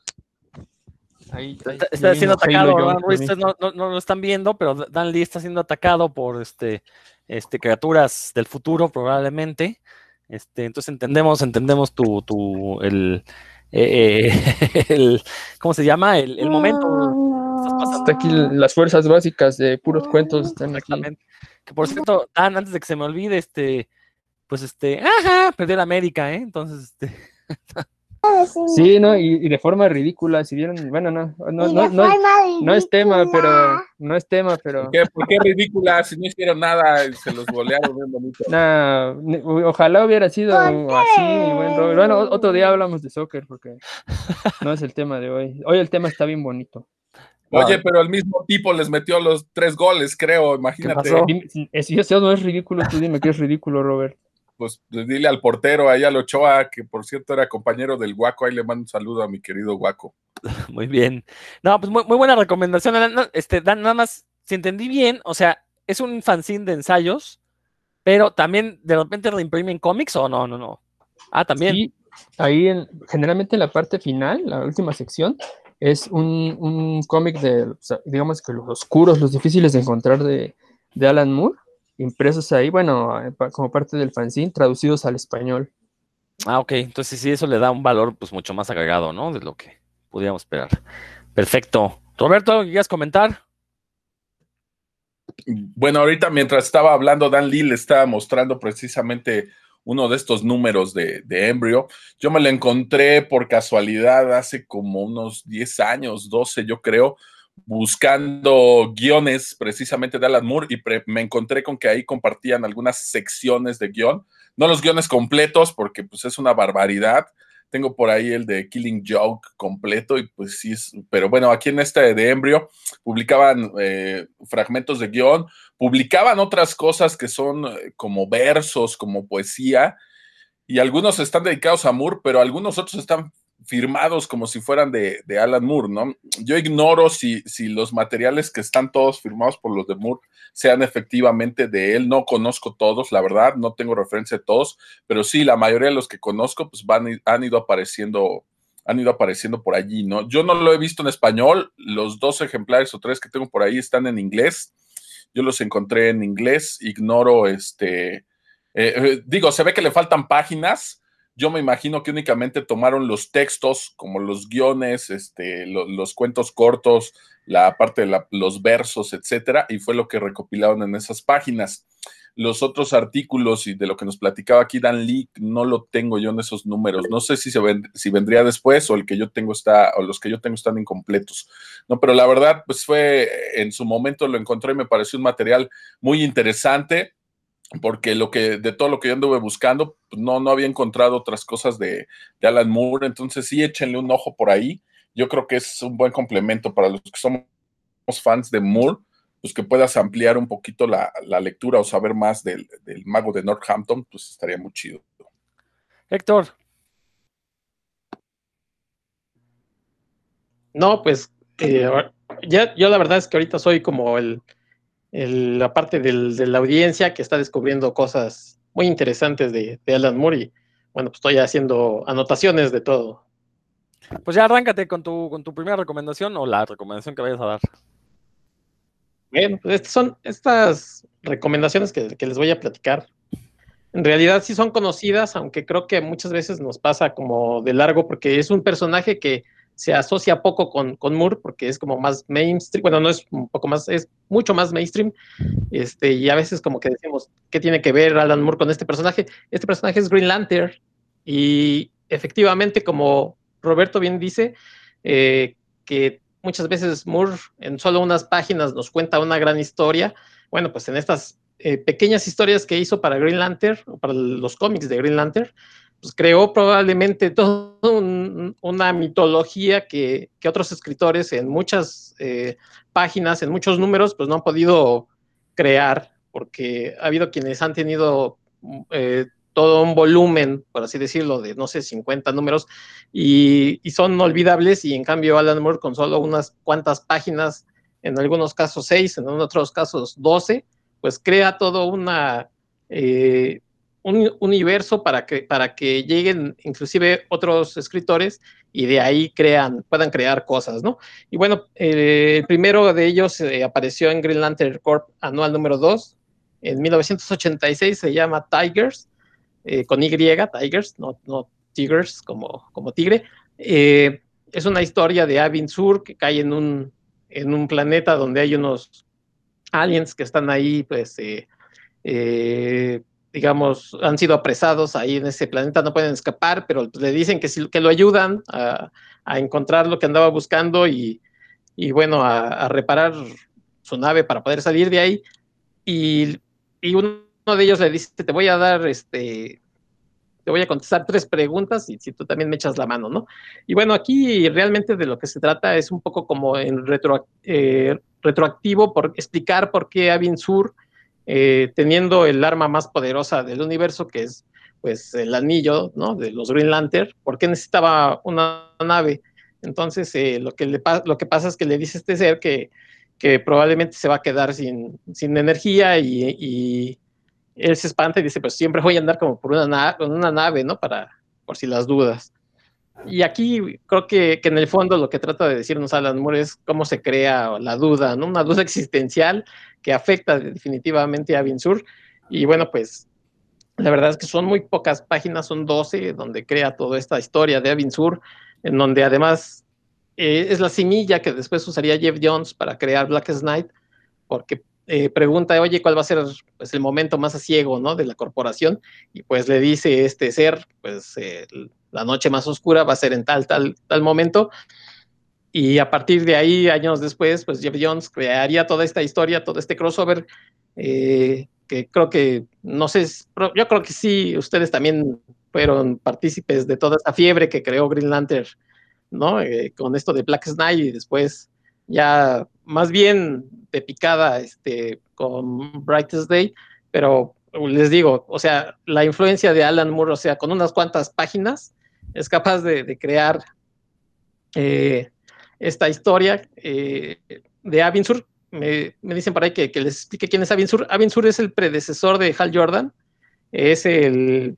Ahí, está, siendo atacado, no, no, lo están viendo, pero Dan Lee está siendo atacado por este, este, criaturas del futuro, probablemente. Este, entonces entendemos, entendemos tu, tu el, eh, el, ¿cómo se llama? El, el momento. Está aquí las fuerzas básicas de puros cuentos están aquí. Que por cierto, Dan, antes de que se me olvide, este, pues este, ajá, perdió la América, ¿eh? Entonces, este. Sí, no, y, de forma ridícula, si vieron, bueno, no, no, no, no, es tema, pero, no es tema, pero. ¿Por qué, ¿Por qué ridícula? Si no hicieron nada, se los golearon bien bonito. No, ojalá hubiera sido así, Bueno, otro día hablamos de soccer, porque no es el tema de hoy. Hoy el tema está bien bonito. Oye, pero el mismo tipo les metió los tres goles, creo, imagínate. Si eso no es ridículo, tú dime que es ridículo, Robert pues dile al portero ahí al Ochoa, que por cierto era compañero del Guaco, ahí le mando un saludo a mi querido Guaco. Muy bien. No, pues muy, buena recomendación. Este, Dan, nada más, si entendí bien, o sea, es un fanzine de ensayos, pero también de repente reimprimen cómics o no, no, no. Ah, también. Sí, ahí en, generalmente en la parte final, la última sección, es un, un cómic de, digamos que los oscuros, los difíciles de encontrar de, de Alan Moore impresos ahí, bueno, eh, como parte del fanzine, traducidos al español. Ah, ok, entonces sí, eso le da un valor pues mucho más agregado, ¿no? De lo que podíamos esperar. Perfecto. Roberto, ¿quieres comentar? Bueno, ahorita mientras estaba hablando, Dan Lee le estaba mostrando precisamente uno de estos números de, de Embryo. Yo me lo encontré por casualidad hace como unos 10 años, 12 yo creo, buscando guiones precisamente de Alan Moore y me encontré con que ahí compartían algunas secciones de guion, no los guiones completos porque pues es una barbaridad. Tengo por ahí el de Killing Joke completo y pues sí, es, pero bueno, aquí en este de Embryo publicaban eh, fragmentos de guion, publicaban otras cosas que son eh, como versos, como poesía, y algunos están dedicados a Moore, pero algunos otros están firmados como si fueran de, Alan Moore, ¿no? Yo ignoro si, si, los materiales que están todos firmados por los de Moore sean efectivamente de él. No conozco todos, la verdad, no tengo referencia de todos, pero sí, la mayoría de los que conozco, pues van, han ido apareciendo, han ido apareciendo por allí, ¿no? Yo no lo he visto en español, los dos ejemplares o tres que tengo por ahí están en inglés. Yo los encontré en inglés, ignoro este. Eh, eh, digo, se ve que le faltan páginas, yo me imagino que únicamente tomaron los textos, como los guiones, este, los cuentos cortos, la parte de los versos, etcétera, y fue lo que recopilaron en esas páginas. Los otros artículos y de lo que nos platicaba aquí Dan Lee, no lo tengo yo en esos números. No sé si, si vendría después o el que yo tengo está, o los que yo tengo están incompletos. No, pero la verdad, pues fue, en su momento lo encontré y me pareció un material muy interesante porque lo que, de todo lo que yo anduve buscando, pues, no, no había encontrado otras cosas de, Alan Moore, entonces sí échenle un ojo por ahí. Yo creo que es un buen complemento para los que somos fans de Moore, pues que puedas ampliar un poquito la, lectura o saber más del, mago de Northampton, pues estaría muy chido. Héctor. No, pues eh, ya, yo la verdad es que ahorita soy como el, la parte del, de la audiencia que está descubriendo cosas muy interesantes de, Alan Moore y bueno, pues estoy haciendo anotaciones de todo. Pues ya arráncate con tu, con tu primera recomendación o la recomendación que vayas a dar. Bueno, pues estas son estas recomendaciones que, que les voy a platicar. En realidad sí son conocidas, aunque creo que muchas veces nos pasa como de largo porque es un personaje que se asocia poco con, con, Moore porque es como más mainstream, bueno, no es un poco más, es mucho más mainstream, este, y a veces como que decimos, ¿qué tiene que ver Alan Moore con este personaje? Este personaje es Green Lantern, y efectivamente, como Roberto bien dice, eh, que muchas veces Moore en solo unas páginas nos cuenta una gran historia, bueno, pues en estas eh, pequeñas historias que hizo para Green Lantern, para los cómics de Green Lantern, pues, creó probablemente toda una mitología que, otros escritores en muchas eh, páginas, en muchos números, pues no han podido crear, porque ha habido quienes han tenido eh, todo un volumen, por así decirlo, de no sé, 50 números, y, y, son olvidables, y en cambio Alan Moore con solo unas cuantas páginas, en algunos casos 6, en otros casos 12, pues crea todo una... Eh, un universo para que, para que lleguen inclusive otros escritores y de ahí crean, puedan crear cosas, ¿no? Y bueno, eh, el primero de ellos eh, apareció en Green Lantern Corp anual número 2, en 1986 se llama Tigers, eh, con Y, Tigers, no, no Tigers como, como tigre. es una historia de Avin Sur que cae en un, en un planeta donde hay unos aliens que están ahí, pues, digamos, han sido apresados ahí en ese planeta, no pueden escapar, pero le dicen que, que lo ayudan a, encontrar lo que andaba buscando y, bueno, a, reparar su nave para poder salir de ahí. Y, uno de ellos le dice, te voy a dar, este, te voy a contestar tres preguntas y si tú también me echas la mano, ¿no? Y bueno, aquí realmente de lo que se trata es un poco como en retro, eh, retroactivo por explicar por qué Avin Sur eh, teniendo el arma más poderosa del universo, que es pues el anillo, ¿no? De los Green Lantern, ¿por qué necesitaba una nave? Entonces, eh, lo, que le lo que pasa es que le dice este ser que, que probablemente se va a quedar sin, sin energía y, él se espanta y dice, pues siempre voy a andar como por una, una nave, ¿no? Para, por si las dudas. Y aquí creo que, que, en el fondo lo que trata de decirnos Alan Moore es cómo se crea la duda, ¿no? Una duda existencial que afecta definitivamente a Binsur. Y bueno, pues la verdad es que son muy pocas páginas, son 12, donde crea toda esta historia de Avinsur, en donde además eh, es la semilla que después usaría Jeff Jones para crear Black Knight, porque eh, pregunta, oye, ¿cuál va a ser pues, el momento más ciego ¿no? de la corporación? Y pues le dice este ser, pues la noche más oscura va a ser en tal, tal, tal momento. y a partir de ahí, años después, pues Jeff Jones crearía toda esta historia, todo este crossover, eh, que creo que, no sé, yo creo que sí, ustedes también fueron partícipes de toda esta fiebre que creó Green Lantern, ¿no? Eh, con esto de Black Knight y después ya más bien de picada este, con Brightest Day, pero les digo, o sea, la influencia de Alan Moore, o sea, con unas cuantas páginas, es capaz de, crear eh, esta historia eh, de Avinsur. Me, me, dicen por ahí que, que, les explique quién es Avinsur. Avinsur es el predecesor de Hal Jordan, es el,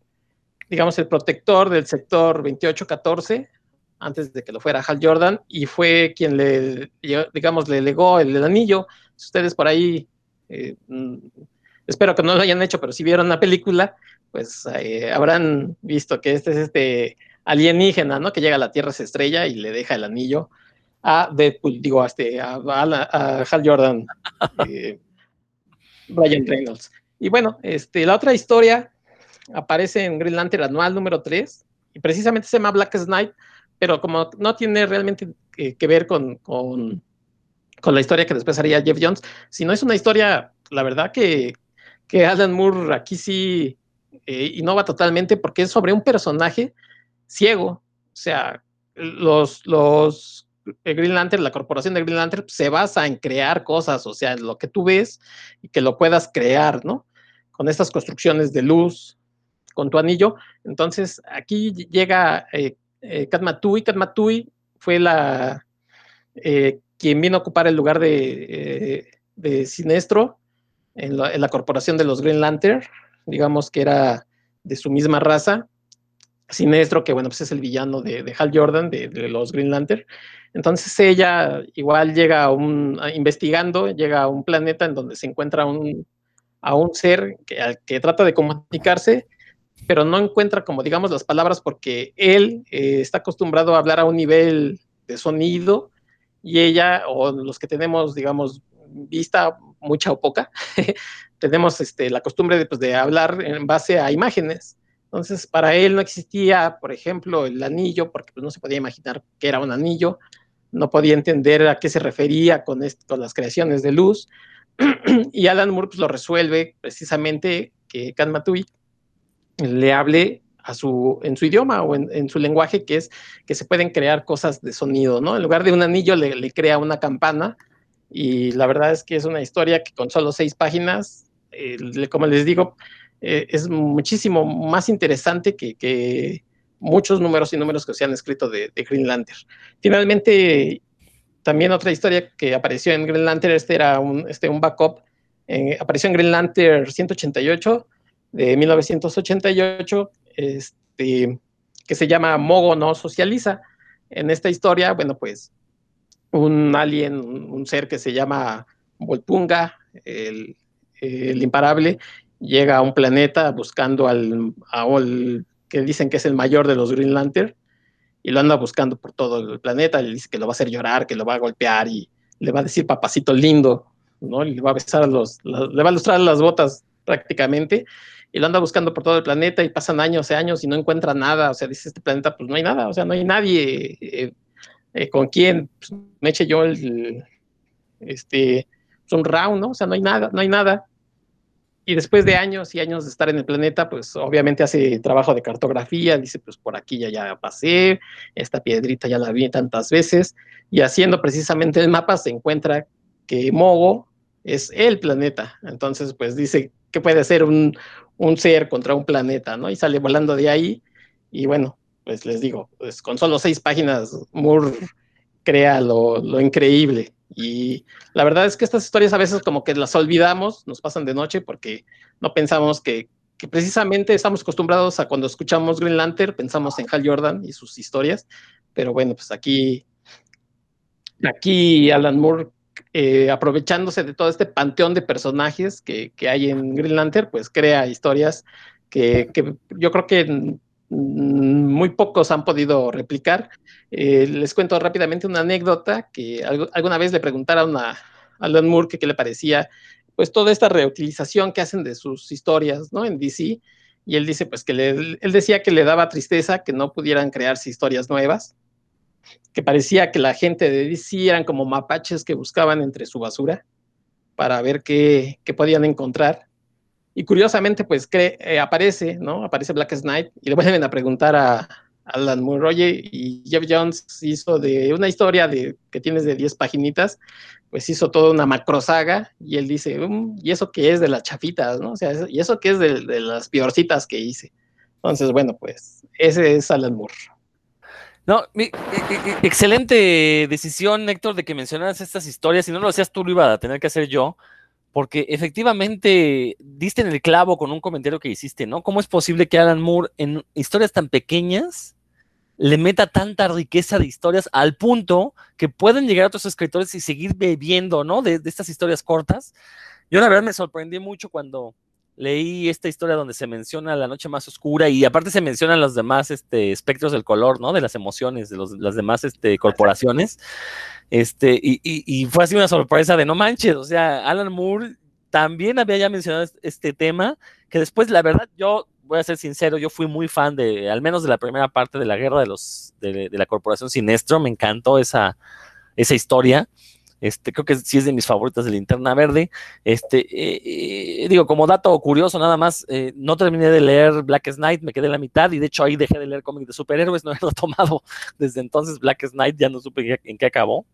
digamos, el protector del sector 2814, antes de que lo fuera Hal Jordan, y fue quien le, digamos, le legó el, anillo. Si ustedes por ahí, eh, mm, espero que no lo hayan hecho, pero si vieron la película, pues habrán visto que este es este alienígena, ¿no? Que llega a la Tierra, se estrella y le deja el anillo a Deadpool, digo, a, este, a, Hal Jordan, eh, Brian Reynolds. Y bueno, este, la otra historia aparece en Green Lantern anual número 3, y precisamente se llama Black Knight, pero como no tiene realmente que, ver con, con, con, la historia que después haría Jeff Jones, sino es una historia, la verdad que, que Alan Moore aquí sí eh, innova totalmente porque es sobre un personaje ciego, o sea, los, los Green Lantern, la corporación de Green Lantern se basa en crear cosas, o sea, en lo que tú ves y que lo puedas crear, ¿no? Con estas construcciones de luz, con tu anillo. Entonces, aquí llega eh, eh, Katmatui. Fue la eh, quien vino a ocupar el lugar de, de Sinestro en la, corporación de los Green Lantern, digamos que era de su misma raza. Sinestro, que bueno, pues es el villano de, Hal Jordan, de, los Green Lantern. Entonces ella igual llega a un, investigando, llega a un planeta en donde se encuentra un, a un ser que, que trata de comunicarse pero no encuentra como digamos las palabras porque él eh, está acostumbrado a hablar a un nivel de sonido y ella o los que tenemos digamos vista mucha o poca tenemos este, la costumbre de, pues, de hablar en base a imágenes entonces para él no existía por ejemplo el anillo porque pues, no se podía imaginar que era un anillo no podía entender a qué se refería con, con las creaciones de luz y Alan Moore pues, lo resuelve precisamente que Kan Matui le hable a su, en su idioma o en, su lenguaje, que es que se pueden crear cosas de sonido, ¿no? En lugar de un anillo, le, crea una campana. Y la verdad es que es una historia que con solo seis páginas, eh, como les digo, eh, es muchísimo más interesante que, muchos números y números que se han escrito de, Green Lantern. Finalmente, también otra historia que apareció en Green Lantern, este era un, este, un backup, eh, apareció en Green Lantern 188 de 1988, este, que se llama Mogo no socializa. En esta historia, bueno, pues un alien, un ser que se llama Volpunga, el, imparable, llega a un planeta buscando al, al, que dicen que es el mayor de los Green Lantern y lo anda buscando por todo el planeta, le dice que lo va a hacer llorar, que lo va a golpear y le va a decir papacito lindo, ¿no? le va a besar los, le va a lustrar las botas prácticamente y lo anda buscando por todo el planeta y pasan años y años y no encuentra nada, o sea, dice este planeta, pues no hay nada, o sea, no hay nadie eh, eh, con quien pues, me eche yo el, este, pues, un round, ¿no? O sea, no hay nada, no hay nada. Y después de años y años de estar en el planeta, pues obviamente hace trabajo de cartografía, dice, pues por aquí ya, ya pasé, esta piedrita ya la vi tantas veces, y haciendo precisamente el mapa se encuentra que Mogo es el planeta. Entonces, pues dice que puede ser un, un ser contra un planeta, ¿no? Y sale volando de ahí. Y bueno, pues les digo, pues con solo seis páginas, Moore crea lo, increíble. Y la verdad es que estas historias a veces como que las olvidamos, nos pasan de noche porque no pensamos que, que precisamente estamos acostumbrados a cuando escuchamos Green Lantern, pensamos en Hal Jordan y sus historias, pero bueno, pues aquí, aquí Alan Moore eh, aprovechándose de todo este panteón de personajes que, hay en Green Lantern, pues crea historias que, yo creo que muy pocos han podido replicar. Eh, les cuento rápidamente una anécdota que alguna vez le preguntaron a Alan Moore que qué le parecía pues toda esta reutilización que hacen de sus historias, ¿no? En DC, y él dice pues que él decía que le daba tristeza que no pudieran crearse historias nuevas, que parecía que la gente de DC eran como mapaches que buscaban entre su basura para ver qué podían encontrar. Y curiosamente, pues eh, aparece, ¿no? Aparece Black Knight y le vuelven a preguntar a Alan Moore, y Jeff Jones hizo de una historia de, que tienes de 10 paginitas, pues hizo toda una macrosaga y él dice, mm, ¿y eso qué es de las chafitas, no? O sea, ¿y eso qué es de, las peorcitas que hice? Entonces, bueno, pues ese es Alan Moore. No, excelente decisión, Héctor, de que mencionaras estas historias. Si no lo hacías tú, lo iba a tener que hacer yo, porque efectivamente diste en el clavo con un comentario que hiciste, ¿no? ¿Cómo es posible que Alan Moore en historias tan pequeñas le meta tanta riqueza de historias al punto que pueden llegar a otros escritores y seguir bebiendo, ¿no? De, estas historias cortas. Yo la verdad me sorprendí mucho cuando leí esta historia donde se menciona la noche más oscura y aparte se mencionan los demás este, espectros del color, ¿no? De las emociones, de los, las demás este, corporaciones. Este, y, y, y, fue así una sorpresa de no manches, o sea, Alan Moore también había ya mencionado este tema, que después, la verdad, yo voy a ser sincero, yo fui muy fan de, al menos de la primera parte de la guerra de los, de, de la corporación Sinestro, me encantó esa, esa historia. Este, creo que sí es de mis favoritas de Linterna Verde. Este, eh, eh, digo, como dato curioso, nada más, eh, no terminé de leer Black Knight, me quedé en la mitad y de hecho ahí dejé de leer cómics de superhéroes, no he tomado desde entonces Black Knight, ya no supe en qué acabó.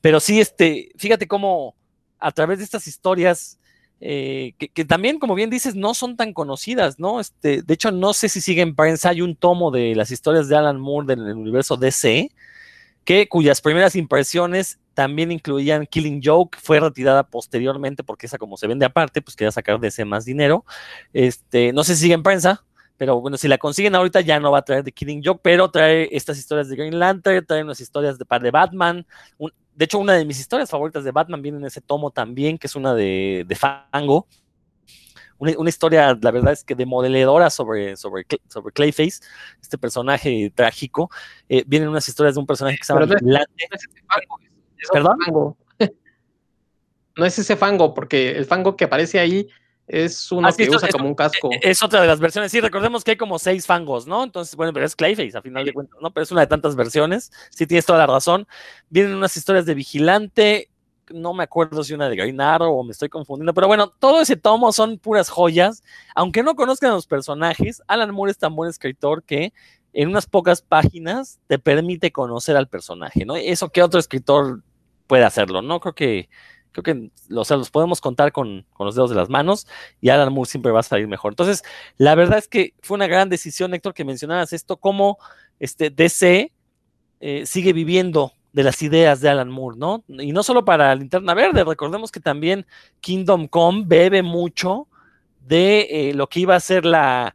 Pero sí, este, fíjate cómo a través de estas historias, que, también, como bien dices, no son tan conocidas, ¿no? Este, de hecho, no sé si siguen en prensa, hay un tomo de las historias de Alan Moore del universo DC, que cuyas primeras impresiones también incluían Killing Joke, fue retirada posteriormente porque esa como se vende aparte, pues quería sacar de ese más dinero. Este, no sé si sigue en prensa, pero bueno, si la consiguen ahorita ya no va a traer de Killing Joke, pero trae estas historias de Green Lantern, trae unas historias de par de Batman. Un, de hecho, una de mis historias favoritas de Batman viene en ese tomo también, que es una de, de Fango. Una, una, historia, la verdad es que demoledora sobre, sobre, sobre Clayface, este personaje trágico. Eh, vienen unas historias de un personaje que se llama Vigilante. ¿Perdón? Fango. No es ese fango, porque el fango que aparece ahí es uno ah, que usa como un casco. Es otra de las versiones. Sí, recordemos que hay como seis fangos, ¿no? Entonces, bueno, pero es Clayface a final sí. de cuentas, ¿no? Pero es una de tantas versiones. Sí, tienes toda la razón. Vienen unas historias de Vigilante. No me acuerdo si una de Green Arrow o me estoy confundiendo, pero bueno, todo ese tomo son puras joyas. Aunque no conozcan a los personajes, Alan Moore es tan buen escritor que en unas pocas páginas te permite conocer al personaje, ¿no? Eso que otro escritor puede hacerlo, ¿no? Creo que, creo que o sea, los podemos contar con, con, los dedos de las manos y Alan Moore siempre va a salir mejor. Entonces, la verdad es que fue una gran decisión, Héctor, que mencionaras esto, cómo este DC eh, sigue viviendo de las ideas de Alan Moore, ¿no? Y no solo para Linterna Verde, recordemos que también Kingdom Come bebe mucho de eh, lo que iba a ser la,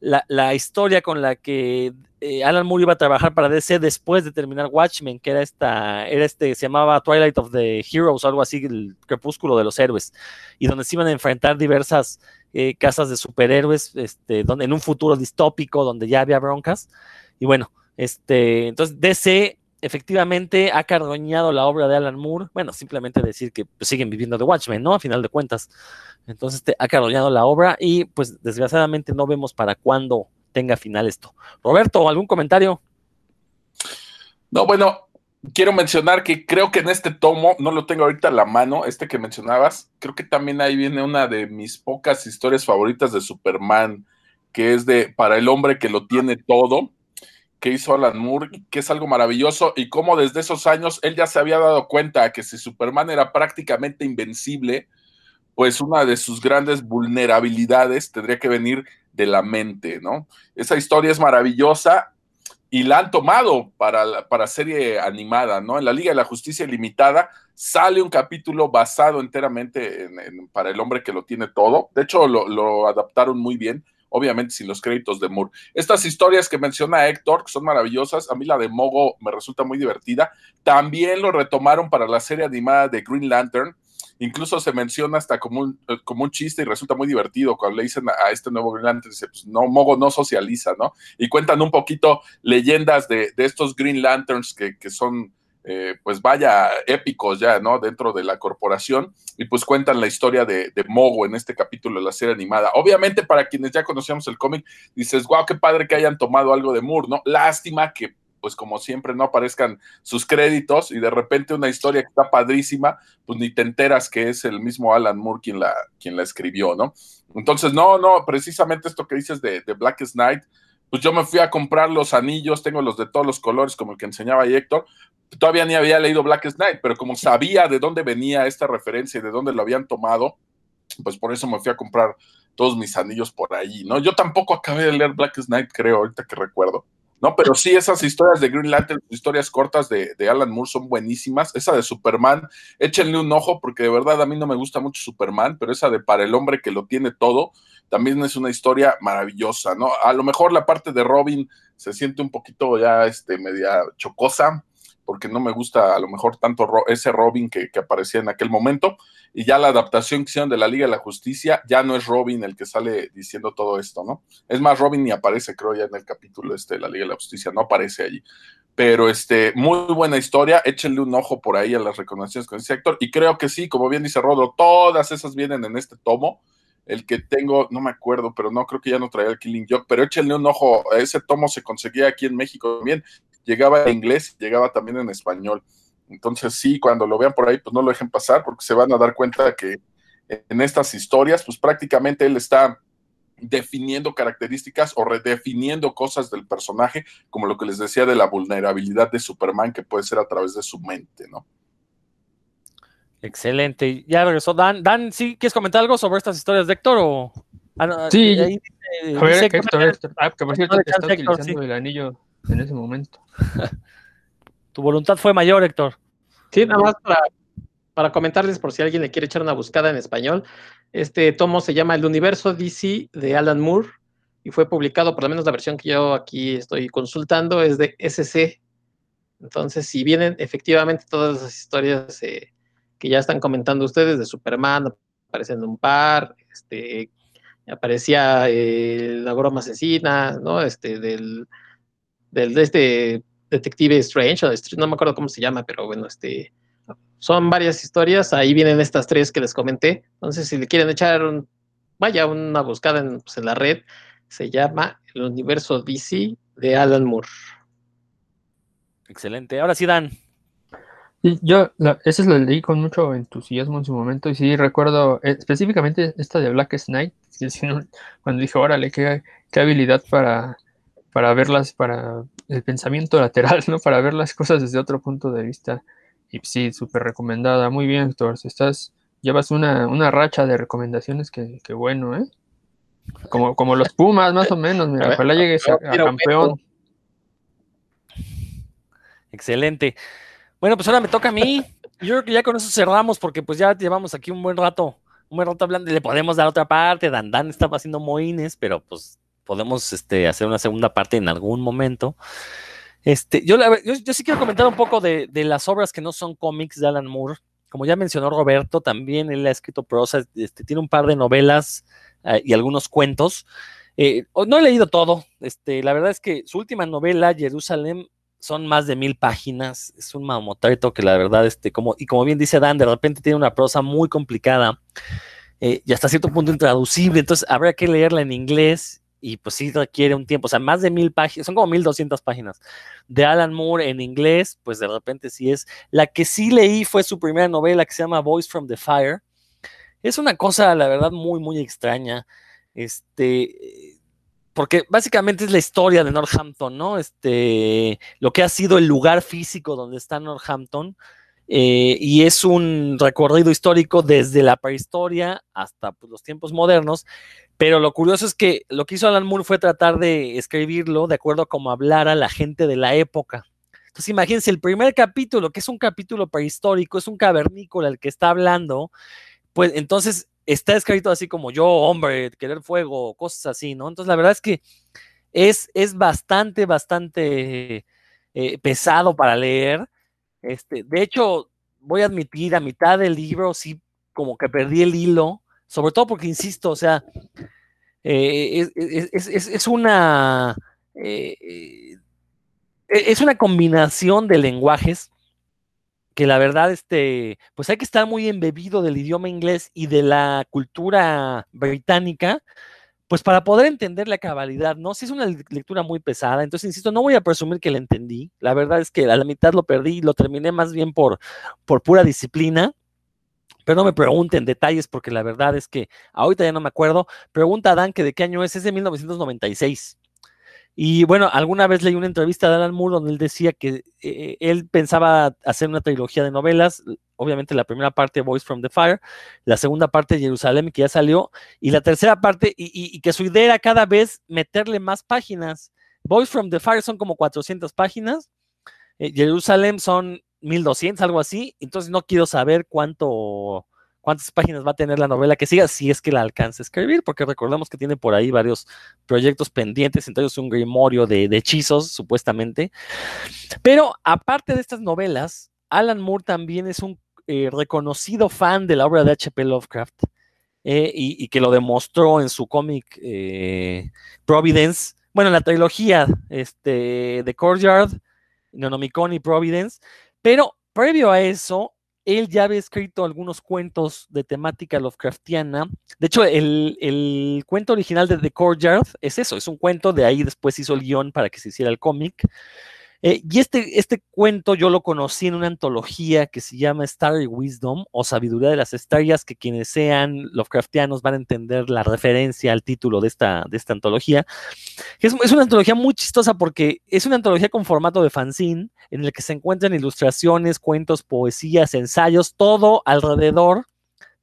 la, la historia con la que eh, Alan Moore iba a trabajar para DC después de terminar Watchmen, que era esta, era este, se llamaba Twilight of the Heroes, algo así, el crepúsculo de los héroes, y donde se iban a enfrentar diversas eh, casas de superhéroes, este, donde, en un futuro distópico, donde ya había broncas, y bueno, este, entonces DC efectivamente ha cargoñado la obra de Alan Moore, bueno, simplemente decir que pues, siguen viviendo de Watchmen, ¿no? A final de cuentas. Entonces te, ha cargoñado la obra y pues desgraciadamente no vemos para cuándo tenga final esto. Roberto, ¿algún comentario? No, bueno, quiero mencionar que creo que en este tomo, no lo tengo ahorita a la mano, este que mencionabas, creo que también ahí viene una de mis pocas historias favoritas de Superman, que es de Para el hombre que lo tiene todo, que hizo Alan Moore, que es algo maravilloso, y cómo desde esos años él ya se había dado cuenta que si Superman era prácticamente invencible, pues una de sus grandes vulnerabilidades tendría que venir de la mente, ¿no? Esa historia es maravillosa y la han tomado para, para serie animada, ¿no? En la Liga de la Justicia Ilimitada sale un capítulo basado enteramente en, para el hombre que lo tiene todo. De hecho, lo, lo, adaptaron muy bien, obviamente sin los créditos de Moore. Estas historias que menciona Héctor, que son maravillosas, a mí la de Mogo me resulta muy divertida. También lo retomaron para la serie animada de Green Lantern incluso se menciona hasta como un, eh, como un chiste y resulta muy divertido cuando le dicen a, este nuevo Green Lantern, dice, pues no, Mogo no socializa, ¿no? Y cuentan un poquito leyendas de, de estos Green Lanterns que, que son, eh, pues vaya, épicos ya, ¿no? Dentro de la corporación y pues cuentan la historia de, Mogo en este capítulo de la serie animada. Obviamente para quienes ya conocíamos el cómic, dices, wow, qué padre que hayan tomado algo de Moore, ¿no? Lástima que pues como siempre no aparezcan sus créditos y de repente una historia que está padrísima, pues ni te enteras que es el mismo Alan Moore quien la, quien la escribió, ¿no? Entonces, no, no, precisamente esto que dices de, de Blackest Night, pues yo me fui a comprar los anillos, tengo los de todos los colores, como el que enseñaba ahí Héctor. Todavía ni había leído Blackest Night, pero como sabía de dónde venía esta referencia y de dónde lo habían tomado, pues por eso me fui a comprar todos mis anillos por ahí, ¿no? Yo tampoco acabé de leer Blackest Night, creo, ahorita que recuerdo. No, pero sí, esas historias de Green Lantern, historias cortas de, de, Alan Moore son buenísimas. Esa de Superman, échenle un ojo, porque de verdad a mí no me gusta mucho Superman, pero esa de Para el hombre que lo tiene todo, también es una historia maravillosa, ¿no? A lo mejor la parte de Robin se siente un poquito ya este, media chocosa, porque no me gusta a lo mejor tanto ese Robin que, que, aparecía en aquel momento, y ya la adaptación que hicieron de la Liga de la Justicia, ya no es Robin el que sale diciendo todo esto, ¿no? Es más, Robin ni aparece, creo, ya en el capítulo este de la Liga de la Justicia, no aparece allí. Pero este, muy buena historia, échenle un ojo por ahí a las recomendaciones con ese sector, y creo que sí, como bien dice Rodo, todas esas vienen en este tomo, el que tengo, no me acuerdo, pero no creo que ya no traía el Killing Joke, pero échenle un ojo, ese tomo se conseguía aquí en México también, llegaba en inglés, llegaba también en español. Entonces sí, cuando lo vean por ahí, pues no lo dejen pasar porque se van a dar cuenta que en estas historias, pues prácticamente él está definiendo características o redefiniendo cosas del personaje, como lo que les decía de la vulnerabilidad de Superman que puede ser a través de su mente, ¿no? Excelente. Ya regresó Dan. Dan, ¿sí quieres comentar algo sobre estas historias de Héctor? O... Ah, no, sí, ahí, eh, a ver, Héctor, Héctor. Ah, que por cierto te está Héctor, utilizando sí. el anillo en ese momento. tu voluntad fue mayor, Héctor. Sí, nada más para, para, comentarles por si alguien le quiere echar una buscada en español. Este tomo se llama El Universo DC de Alan Moore y fue publicado, por lo menos la versión que yo aquí estoy consultando, es de SC. Entonces, si vienen efectivamente todas las historias eh, que ya están comentando ustedes de Superman, aparecen un par, este, aparecía eh, la broma asesina, ¿no? Este, del, del de este detective Strange, no me acuerdo cómo se llama, pero bueno, este, son varias historias, ahí vienen estas tres que les comenté, entonces si le quieren echar un, vaya, una buscada en, pues, en la red, se llama El Universo DC de Alan Moore. Excelente, ahora sí, Dan. Sí, yo la, ese lo leí con mucho entusiasmo en su momento y sí recuerdo eh, específicamente esta de Black Knight, cuando dije, órale, qué, qué habilidad para, para verlas, para el pensamiento lateral, ¿no? Para ver las cosas desde otro punto de vista. Y sí, súper recomendada. Muy bien, Héctor. Estás, llevas una, una racha de recomendaciones que, que bueno, ¿eh? Como, como los Pumas, más o menos. Mira, ojalá llegues a, a campeón. Excelente. Bueno, pues ahora me toca a mí. Yo creo que ya con eso cerramos porque pues ya llevamos aquí un buen rato, un buen rato hablando. Le podemos dar otra parte. Dan Dan estaba haciendo moines, pero pues podemos este, hacer una segunda parte en algún momento. Este, yo, yo, sí quiero comentar un poco de, las obras que no son cómics de Alan Moore. Como ya mencionó Roberto, también él ha escrito prosa, este, tiene un par de novelas uh, y algunos cuentos. Eh, no he leído todo. Este, la verdad es que su última novela, Jerusalén, son más de mil páginas. Es un mamotreto que la verdad, este, como, y como bien dice Dan, de repente tiene una prosa muy complicada eh, y hasta cierto punto intraducible. Entonces habrá que leerla en inglés y pues sí requiere un tiempo, o sea, más de mil páginas, son como mil doscientas páginas de Alan Moore en inglés, pues de repente sí es. La que sí leí fue su primera novela que se llama Voice from the Fire. Es una cosa, la verdad, muy, muy extraña. Este, porque básicamente es la historia de Northampton, ¿no? Este, lo que ha sido el lugar físico donde está Northampton. Eh, y es un recorrido histórico desde la prehistoria hasta pues, los tiempos modernos, pero lo curioso es que lo que hizo Alan Moore fue tratar de escribirlo de acuerdo a cómo hablara la gente de la época. Entonces imagínense, el primer capítulo, que es un capítulo prehistórico, es un cavernícola el que está hablando, pues entonces está escrito así como yo, hombre, querer fuego, cosas así, ¿no? Entonces la verdad es que es, es bastante, bastante eh, pesado para leer. Este, de hecho, voy a admitir, a mitad del libro sí como que perdí el hilo, sobre todo porque, insisto, o sea, eh, es, es, una... Eh, es una combinación de lenguajes que la verdad, este, pues hay que estar muy embebido del idioma inglés y de la cultura británica pues para poder entender la cabalidad, ¿no? Si es una lectura muy pesada, entonces, insisto, no voy a presumir que la entendí, la verdad es que a la mitad lo perdí, lo terminé más bien por, por pura disciplina, pero no me pregunten detalles porque la verdad es que ahorita ya no me acuerdo. Pregunta a Dan que de qué año es, es de 1996. Y bueno, alguna vez leí una entrevista de Alan Moore donde él decía que eh, él pensaba hacer una trilogía de novelas, obviamente la primera parte Voice from the Fire, la segunda parte Jerusalén que ya salió, y la tercera parte, y, que su idea era cada vez meterle más páginas. Voice from the Fire son como 400 páginas, eh, Jerusalén son 1200, algo así, entonces no quiero saber cuánto cuántas páginas va a tener la novela que siga, si es que la alcanza a escribir, porque recordemos que tiene por ahí varios proyectos pendientes, entonces un grimorio de, hechizos, supuestamente. Pero aparte de estas novelas, Alan Moore también es un eh, reconocido fan de la obra de H.P. Lovecraft. Eh, y, que lo demostró en su cómic eh, Providence, bueno, en la trilogía este, de Courtyard, Nonomicon y Providence, pero previo a eso, él ya había escrito algunos cuentos de temática Lovecraftiana. De hecho, el, cuento original de The Courtyard es eso, es un cuento, de ahí después hizo el guion para que se hiciera el cómic. Eh, y este, este cuento yo lo conocí en una antología que se llama Starry Wisdom o Sabiduría de las Estrellas, que quienes sean Lovecraftianos van a entender la referencia al título de esta, de esta antología. Es, es una antología muy chistosa porque es una antología con formato de fanzine en el que se encuentran ilustraciones, cuentos, poesías, ensayos, todo alrededor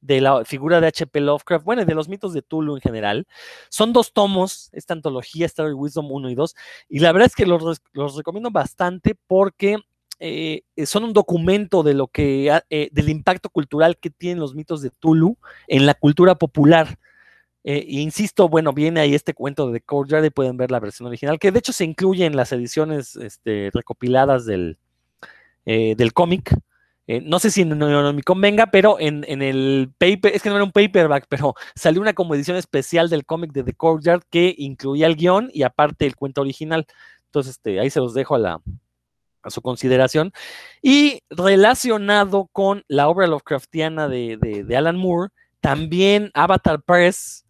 de la figura de H.P. Lovecraft, bueno, y de los mitos de Tulu en general. Son dos tomos, esta antología, Story Wisdom 1 y 2, y la verdad es que los, recomiendo bastante porque eh, son un documento de lo que, eh, del impacto cultural que tienen los mitos de Tulu en la cultura popular. Eh, insisto, bueno, viene ahí este cuento de Courtyard y pueden ver la versión original, que de hecho se incluye en las ediciones este, recopiladas del, del cómic. Eh, no sé si no, me convenga, pero en, el paper, es que no era un paperback, pero salió una como edición especial del cómic de The Courtyard que incluía el guion y aparte el cuento original. Entonces, este, ahí se los dejo a la a su consideración. Y relacionado con la obra Lovecraftiana de, de Alan Moore, también Avatar Press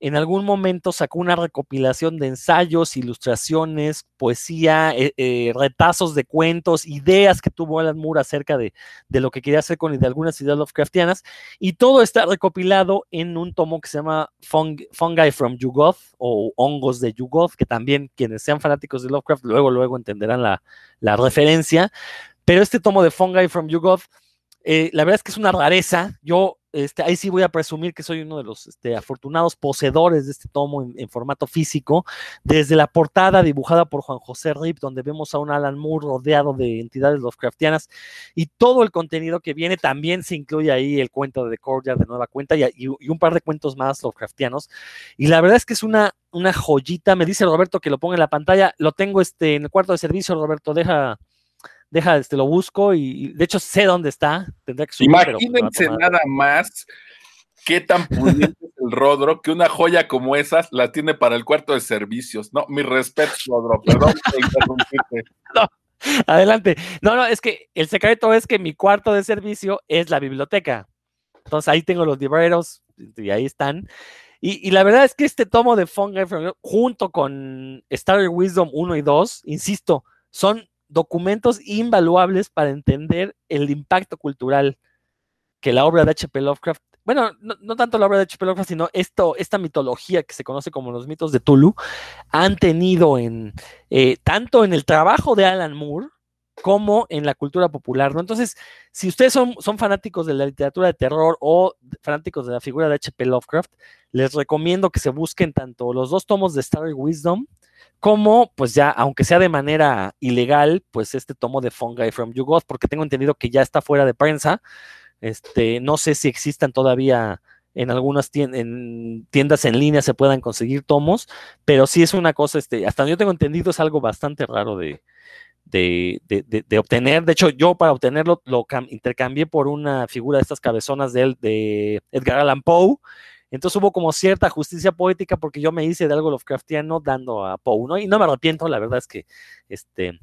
en algún momento sacó una recopilación de ensayos, ilustraciones, poesía, eh, eh, retazos de cuentos, ideas que tuvo Alan Moore acerca de, lo que quería hacer con de algunas ideas Lovecraftianas, y todo está recopilado en un tomo que se llama Fungi from Yugoth o Hongos de Yugoth, que también quienes sean fanáticos de Lovecraft luego, luego entenderán la, la referencia. Pero este tomo de Fungi from Yugoth, eh, la verdad es que es una rareza. Yo este, ahí sí voy a presumir que soy uno de los este, afortunados poseedores de este tomo en, formato físico, desde la portada dibujada por Juan José Rip, donde vemos a un Alan Moore rodeado de entidades Lovecraftianas, y todo el contenido que viene también se incluye ahí el cuento de The Courtyard de nueva cuenta y, un par de cuentos más Lovecraftianos. Y la verdad es que es una, joyita. Me dice Roberto que lo ponga en la pantalla. Lo tengo este, en el cuarto de servicio, Roberto, deja deja, este, lo busco y, de hecho sé dónde está. Tendrá que subir, pues, Imagínense nada más qué tan pudiente es el Rodro que una joya como esas la tiene para el cuarto de servicios. No, mi respeto, Rodro, perdón No, adelante. No, no, es que el secreto es que mi cuarto de servicio es la biblioteca. Entonces ahí tengo los libreros y ahí están. Y, la verdad es que este tomo de Fungi junto con Star Wisdom 1 y 2, insisto, son documentos invaluables para entender el impacto cultural que la obra de H.P. Lovecraft, bueno, no, tanto la obra de H.P. Lovecraft, sino esto, esta mitología que se conoce como los mitos de Tulu, han tenido en eh, tanto en el trabajo de Alan Moore como en la cultura popular, ¿no? Entonces, si ustedes son, son fanáticos de la literatura de terror o fanáticos de la figura de H.P. Lovecraft, les recomiendo que se busquen tanto los dos tomos de Starry Wisdom como, pues ya, aunque sea de manera ilegal, pues este tomo de Fungi from Yugoth, porque tengo entendido que ya está fuera de prensa. Este, no sé si existan todavía en algunas tiendas en línea se puedan conseguir tomos, pero sí es una cosa, este, hasta yo tengo entendido, es algo bastante raro de, de, obtener. De hecho, yo para obtenerlo lo intercambié por una figura de estas cabezonas de, él, de Edgar Allan Poe, entonces hubo como cierta justicia poética porque yo me hice de algo Lovecraftiano dando a Poe, ¿no? Y no me arrepiento, la verdad es que este,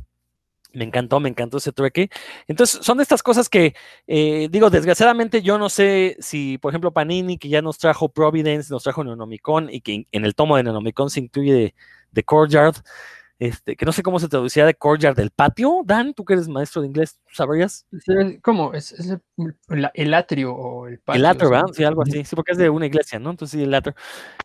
Me encantó, me encantó ese trueque. Entonces, son de estas cosas que, eh, digo, desgraciadamente yo no sé si, por ejemplo, Panini, que ya nos trajo Providence, nos trajo Neonomicon y que en el tomo de Neonomicon se incluye de, de Courtyard, este, que no sé cómo se traducía de courtyard del patio. Dan, tú que eres maestro de inglés, ¿sabrías? ¿Cómo? ¿Es, el, atrio o el patio? El atrio, ¿verdad? Sí, algo así. Sí, porque es de una iglesia, ¿no? Entonces sí, el atrio.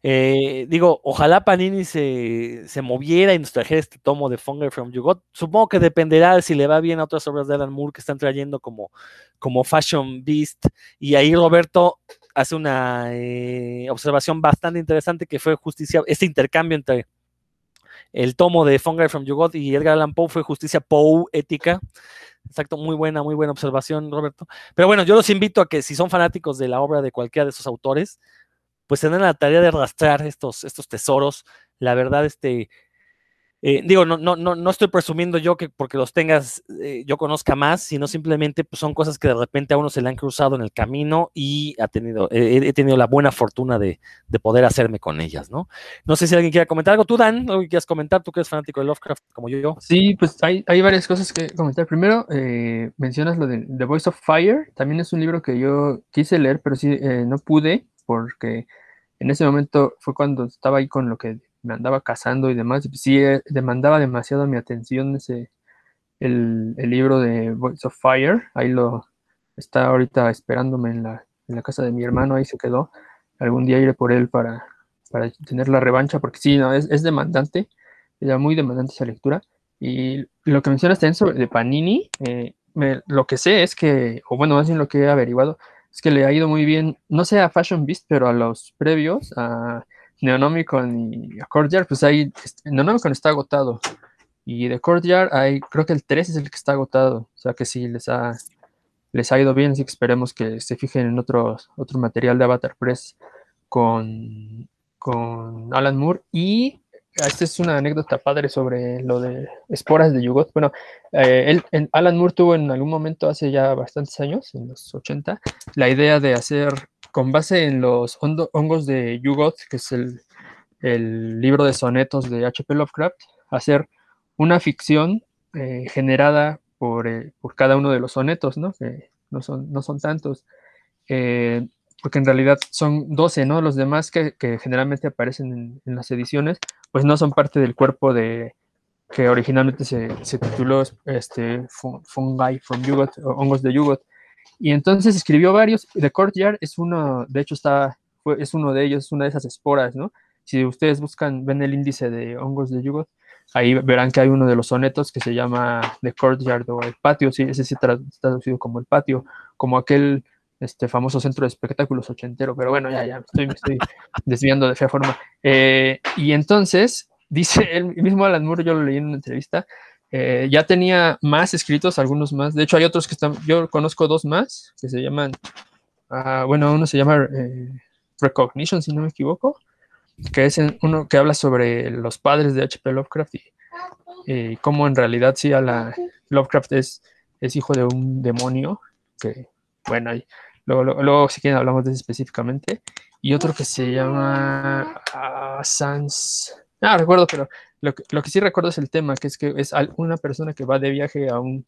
Eh, digo, ojalá Panini se, se, moviera y nos trajera este tomo de Fungi from You Supongo que dependerá de si le va bien a otras obras de Alan Moore que están trayendo como, como Fashion Beast. Y ahí Roberto hace una eh, observación bastante interesante que fue justicia, este intercambio entre el tomo de Fungi from You y Edgar Allan Poe fue justicia poética. Exacto, muy buena, muy buena observación, Roberto. Pero bueno, yo los invito a que si son fanáticos de la obra de cualquiera de esos autores, pues tengan la tarea de arrastrar estos, estos tesoros. La verdad, este, eh, digo, no, no, no, no estoy presumiendo yo que porque los tengas eh, yo conozca más, sino simplemente pues, son cosas que de repente a uno se le han cruzado en el camino y ha tenido, he tenido la buena fortuna de, poder hacerme con ellas, ¿no? No sé si alguien quiere comentar algo. Tú, Dan, algo que quieras comentar, tú que eres fanático de Lovecraft como yo. Sí, pues hay, hay varias cosas que comentar. Primero, eh, mencionas lo de The Voice of Fire. También es un libro que yo quise leer, pero sí no pude porque en ese momento fue cuando estaba ahí con lo que me andaba casando y demás, sí eh, demandaba demasiado mi atención ese, el, libro de Voice of Fire, ahí lo está ahorita esperándome en la, en la casa de mi hermano, ahí se quedó, algún día iré por él para, para tener la revancha, porque sí, no, es, es demandante, era muy demandante esa lectura, y lo que mencionaste en de Panini, eh, lo que sé es que, o bueno, más bien lo que he averiguado, es que le ha ido muy bien, no sé a Fashion Beast, pero a los previos, a Neonomicon y Courtyard, pues ahí Neonomicon está agotado. Y de Courtyard, hay, creo que el 3 es el que está agotado. O sea que sí les ha, les ha ido bien, así que esperemos que se fijen en otro, otro material de Avatar Press con, con Alan Moore. Y esta es una anécdota padre sobre lo de esporas de Yugot. Bueno, eh, él, Alan Moore tuvo en algún momento, hace ya bastantes años, en los 80, la idea de hacer con base en los hongos de Yugoth, que es el, libro de sonetos de H.P. Lovecraft, hacer una ficción eh, generada eh, por, cada uno de los sonetos, ¿no? Que no son, no son tantos, eh, porque en realidad son 12, ¿no? Los demás que, generalmente aparecen en, las ediciones, pues no son parte del cuerpo de que originalmente se, tituló este, Fungi from Yugoth, o hongos de Yugoth. Y entonces escribió varios. The Courtyard es uno, de hecho, está, es uno de ellos, es una de esas esporas, ¿no? Si ustedes buscan, ven el índice de hongos de Yugot, ahí verán que hay uno de los sonetos que se llama The Courtyard o el patio, sí, ese sí está traducido como el patio, como aquel este famoso centro de espectáculos ochentero, pero bueno, ya, ya, estoy, me estoy desviando de fea forma. Eh, y entonces, dice el mismo Alan Moore, yo lo leí en una entrevista, eh, ya tenía más escritos, algunos más. De hecho, hay otros que están, yo conozco dos más que se llaman, ah, bueno, uno se llama eh, Recognition, si no me equivoco, que es uno que habla sobre los padres de H.P. Lovecraft y, cómo en realidad sí a la Lovecraft es, es hijo de un demonio, que bueno, luego, luego, si quieren hablamos de eso específicamente. Y otro que se llama uh, Sans, ah, recuerdo, pero lo que, sí recuerdo es el tema, que es que es una persona que va de viaje a un,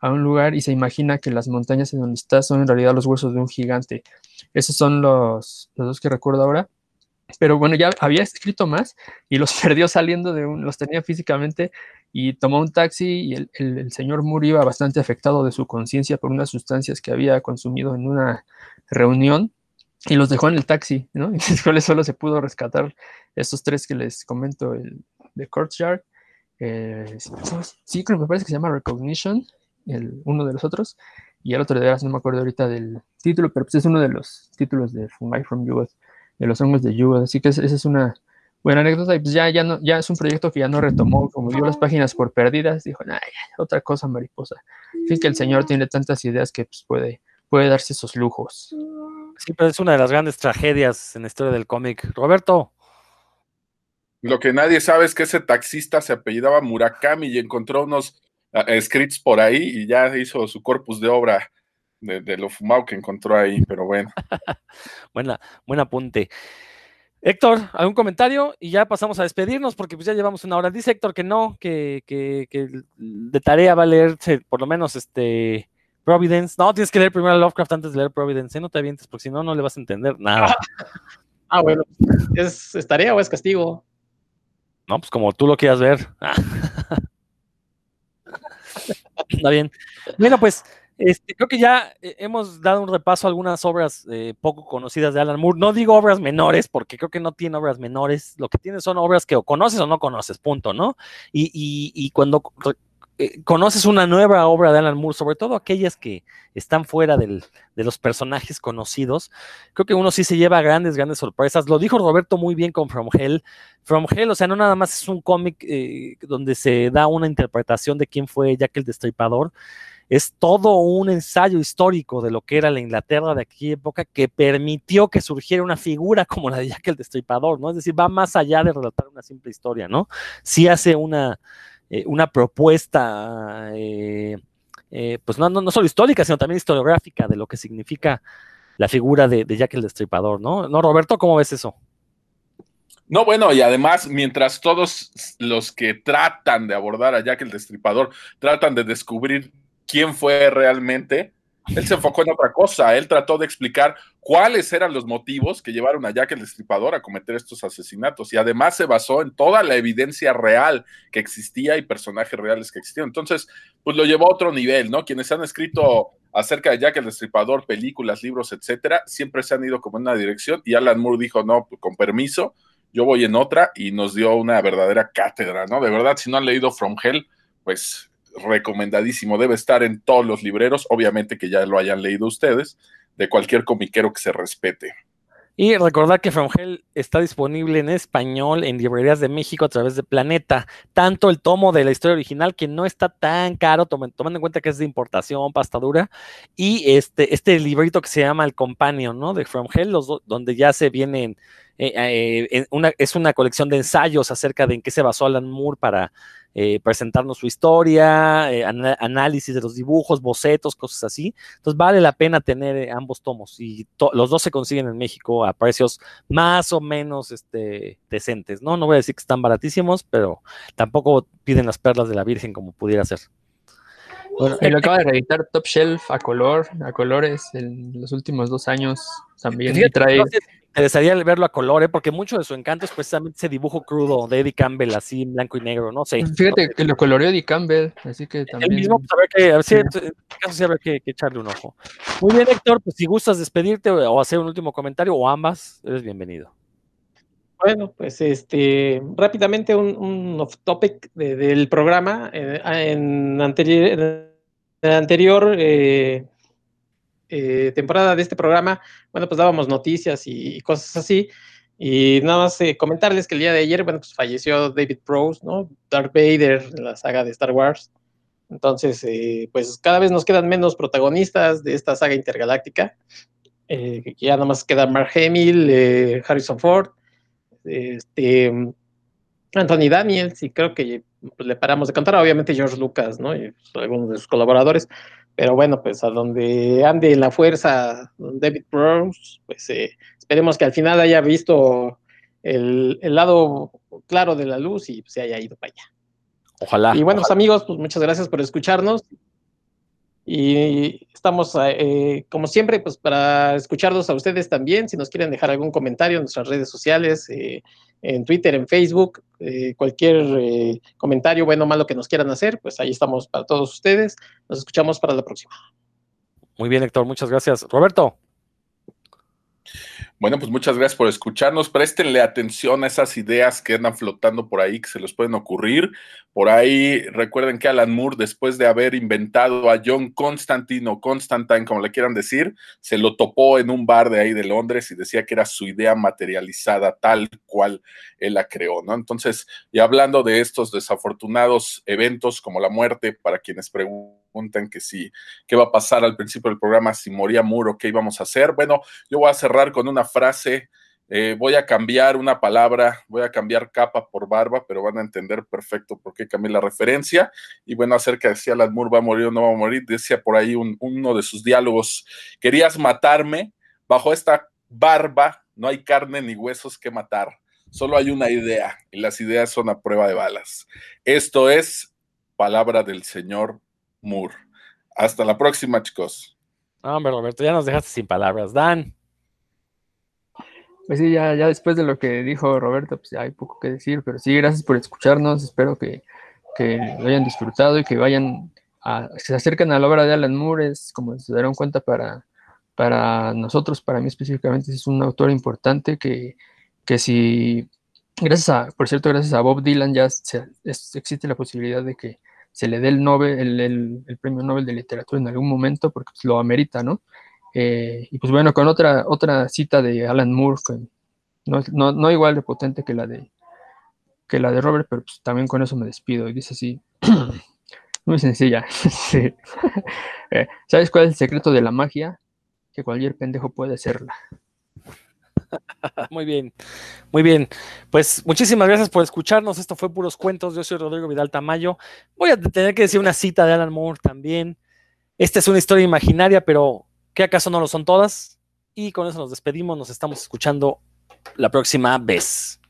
a un lugar y se imagina que las montañas en donde está son en realidad los huesos de un gigante. Esos son los, los dos que recuerdo ahora. Pero bueno, ya había escrito más y los perdió saliendo de un, los tenía físicamente y tomó un taxi y el, el, señor Moore iba bastante afectado de su conciencia por unas sustancias que había consumido en una reunión y los dejó en el taxi, ¿no? Y solo se pudo rescatar estos tres que les comento, el, de Courtyard. Eh, sí, creo que me parece que se llama Recognition, el, uno de los otros. Y el otro de veras no me acuerdo ahorita del título, pero pues es uno de los títulos de Fungi from US, de los hongos de US. Así que esa es una buena anécdota. Y pues ya, ya, no, ya es un proyecto que ya no retomó, como vio las páginas por perdidas, dijo, otra cosa mariposa. Fin que el señor tiene tantas ideas que pues, puede, puede darse esos lujos. Sí, pero es una de las grandes tragedias en la historia del cómic. Roberto, lo que nadie sabe es que ese taxista se apellidaba Murakami y encontró unos uh, scripts por ahí y ya hizo su corpus de obra de, lo fumado que encontró ahí, pero bueno. Buena, buen apunte. Héctor, ¿algún comentario? Y ya pasamos a despedirnos porque pues ya llevamos una hora. Dice Héctor que no, que, que, que de tarea va a leerse por lo menos este Providence. No, tienes que leer primero Lovecraft antes de leer Providence. ¿eh? No te avientes porque si no, no le vas a entender nada. Ah, bueno. ¿Es, ¿Es tarea o es castigo? No, pues como tú lo quieras ver. Está bien. Bueno, pues este, creo que ya eh, hemos dado un repaso a algunas obras eh, poco conocidas de Alan Moore. No digo obras menores, porque creo que no tiene obras menores. Lo que tiene son obras que o conoces o no conoces, punto, ¿no? Y, y, y cuando eh, conoces una nueva obra de Alan Moore, sobre todo aquellas que están fuera de los personajes conocidos, creo que uno sí se lleva grandes, grandes sorpresas. Lo dijo Roberto muy bien con From Hell. From Hell, o sea, no nada más es un cómic eh, donde se da una interpretación de quién fue Jack el Destripador, es todo un ensayo histórico de lo que era la Inglaterra de aquella época que permitió que surgiera una figura como la de Jack el Destripador, ¿no? Es decir, va más allá de relatar una simple historia, ¿no? Sí hace una, eh, una propuesta, eh, eh, pues no, no, no, solo histórica, sino también historiográfica de lo que significa la figura de, de Jack el Destripador, ¿no? ¿No, Roberto? ¿Cómo ves eso? No, bueno, y además, mientras todos los que tratan de abordar a Jack el Destripador tratan de descubrir quién fue realmente, él se enfocó en otra cosa. Él trató de explicar cuáles eran los motivos que llevaron a Jack el Destripador a cometer estos asesinatos. Y además se basó en toda la evidencia real que existía y personajes reales que existían. Entonces, pues lo llevó a otro nivel, ¿no? Quienes han escrito acerca de Jack el Destripador, películas, libros, etcétera, siempre se han ido como en una dirección. Y Alan Moore dijo, no, pues, con permiso, yo voy en otra y nos dio una verdadera cátedra, ¿no? De verdad, si no han leído From Hell, pues recomendadísimo, debe estar en todos los libreros, obviamente que ya lo hayan leído ustedes, de cualquier comiquero que se respete. Y recordar que From Hell está disponible en español en librerías de México a través de Planeta. Tanto el tomo de la historia original, que no está tan caro, tomando en cuenta que es de importación, pasta dura, y este, este librito que se llama El Companion, ¿no? De From Hell, donde ya se vienen. Eh, eh, es una colección de ensayos acerca de en qué se basó Alan Moore para eh, presentarnos su historia, eh, análisis de los dibujos, bocetos, cosas así. Entonces vale la pena tener eh, ambos tomos y los dos se consiguen en México a precios más o menos este, decentes, ¿no? No voy a decir que están baratísimos, pero tampoco piden las perlas de la Virgen como pudiera ser. Bueno, y lo acaba de reeditar Top Shelf a color, a colores en los últimos dos años también. Fíjate, trae... Me interesaría verlo a color, porque mucho de su encanto es precisamente ese dibujo crudo de Eddie Campbell, así en blanco y negro, no sé. Fíjate que lo coloreó Eddie Campbell, así que también. El mismo, pues a ver que, a ver si, en este caso sí habrá que, que, echarle un ojo. Muy bien, Héctor, pues si gustas despedirte o hacer un último comentario, o ambas, eres bienvenido. Bueno, pues este, rápidamente un, un off topic de, del programa. Eh, en, anterior, en el anterior eh, eh, temporada de este programa, bueno, pues dábamos noticias y, y cosas así. Y nada más eh, comentarles que el día de ayer, bueno, pues falleció David Prowse, ¿no? Darth Vader en la saga de Star Wars. Entonces, eh, pues cada vez nos quedan menos protagonistas de esta saga intergaláctica. Eh, ya nada más queda Mark Hamill, eh, Harrison Ford, este, Anthony Daniels, y creo que pues, le paramos de contar, obviamente George Lucas, ¿no? Y pues, algunos de sus colaboradores. Pero bueno, pues a donde ande la fuerza David Burns, pues eh, esperemos que al final haya visto el, el, lado claro de la luz y se haya ido para allá. Ojalá. Y bueno, ojalá. pues amigos, pues muchas gracias por escucharnos. Y estamos, eh, como siempre, pues para escucharlos a ustedes también. Si nos quieren dejar algún comentario en nuestras redes sociales, eh, en Twitter, en Facebook, eh, cualquier eh, comentario, bueno o malo que nos quieran hacer, pues ahí estamos para todos ustedes. Nos escuchamos para la próxima. Muy bien, Héctor, muchas gracias. Roberto. Bueno, pues muchas gracias por escucharnos. Préstenle atención a esas ideas que andan flotando por ahí, que se les pueden ocurrir. Por ahí, recuerden que Alan Moore, después de haber inventado a John Constantine o Constantine, como le quieran decir, se lo topó en un bar de ahí de Londres y decía que era su idea materializada tal cual él la creó, ¿no? Entonces, y hablando de estos desafortunados eventos como la muerte, para quienes preguntan, preguntan que si, qué va a pasar al principio del programa, si moría Muro, qué íbamos a hacer. Bueno, yo voy a cerrar con una frase, eh, voy a cambiar una palabra, voy a cambiar capa por barba, pero van a entender perfecto por qué cambié la referencia. Y bueno, acerca de si Alan Moore va a morir o no va a morir, decía por ahí un, uno de sus diálogos, querías matarme bajo esta barba no hay carne ni huesos que matar, solo hay una idea y las ideas son a prueba de balas. Esto es palabra del señor Moore. Hasta la próxima, chicos. hombre, Roberto, ya nos dejaste sin palabras. Dan. Pues sí, ya, ya después de lo que dijo Roberto, pues hay poco que decir, pero sí, gracias por escucharnos. Espero que, lo hayan disfrutado y que vayan a, se acerquen a la obra de Alan Moore. Es como se darán cuenta para, para nosotros, para mí específicamente, es un autor importante que, que si, gracias a, por cierto, gracias a Bob Dylan ya se, es, existe la posibilidad de que se le dé el, Nobel, el, el, el, premio Nobel de literatura en algún momento porque pues, lo amerita, ¿no? Eh, y pues bueno, con otra, otra cita de Alan Moore, no, no, igual de potente que la de, que la de Robert, pero pues también con eso me despido. Y dice así, muy sencilla. eh, ¿Sabes cuál es el secreto de la magia? Que cualquier pendejo puede hacerla. Muy bien, muy bien. Pues muchísimas gracias por escucharnos. Esto fue Puros Cuentos. Yo soy Rodrigo Vidal Tamayo. Voy a tener que decir una cita de Alan Moore también. Esta es una historia imaginaria, pero ¿qué acaso no lo son todas? Y con eso nos despedimos. Nos estamos escuchando la próxima vez.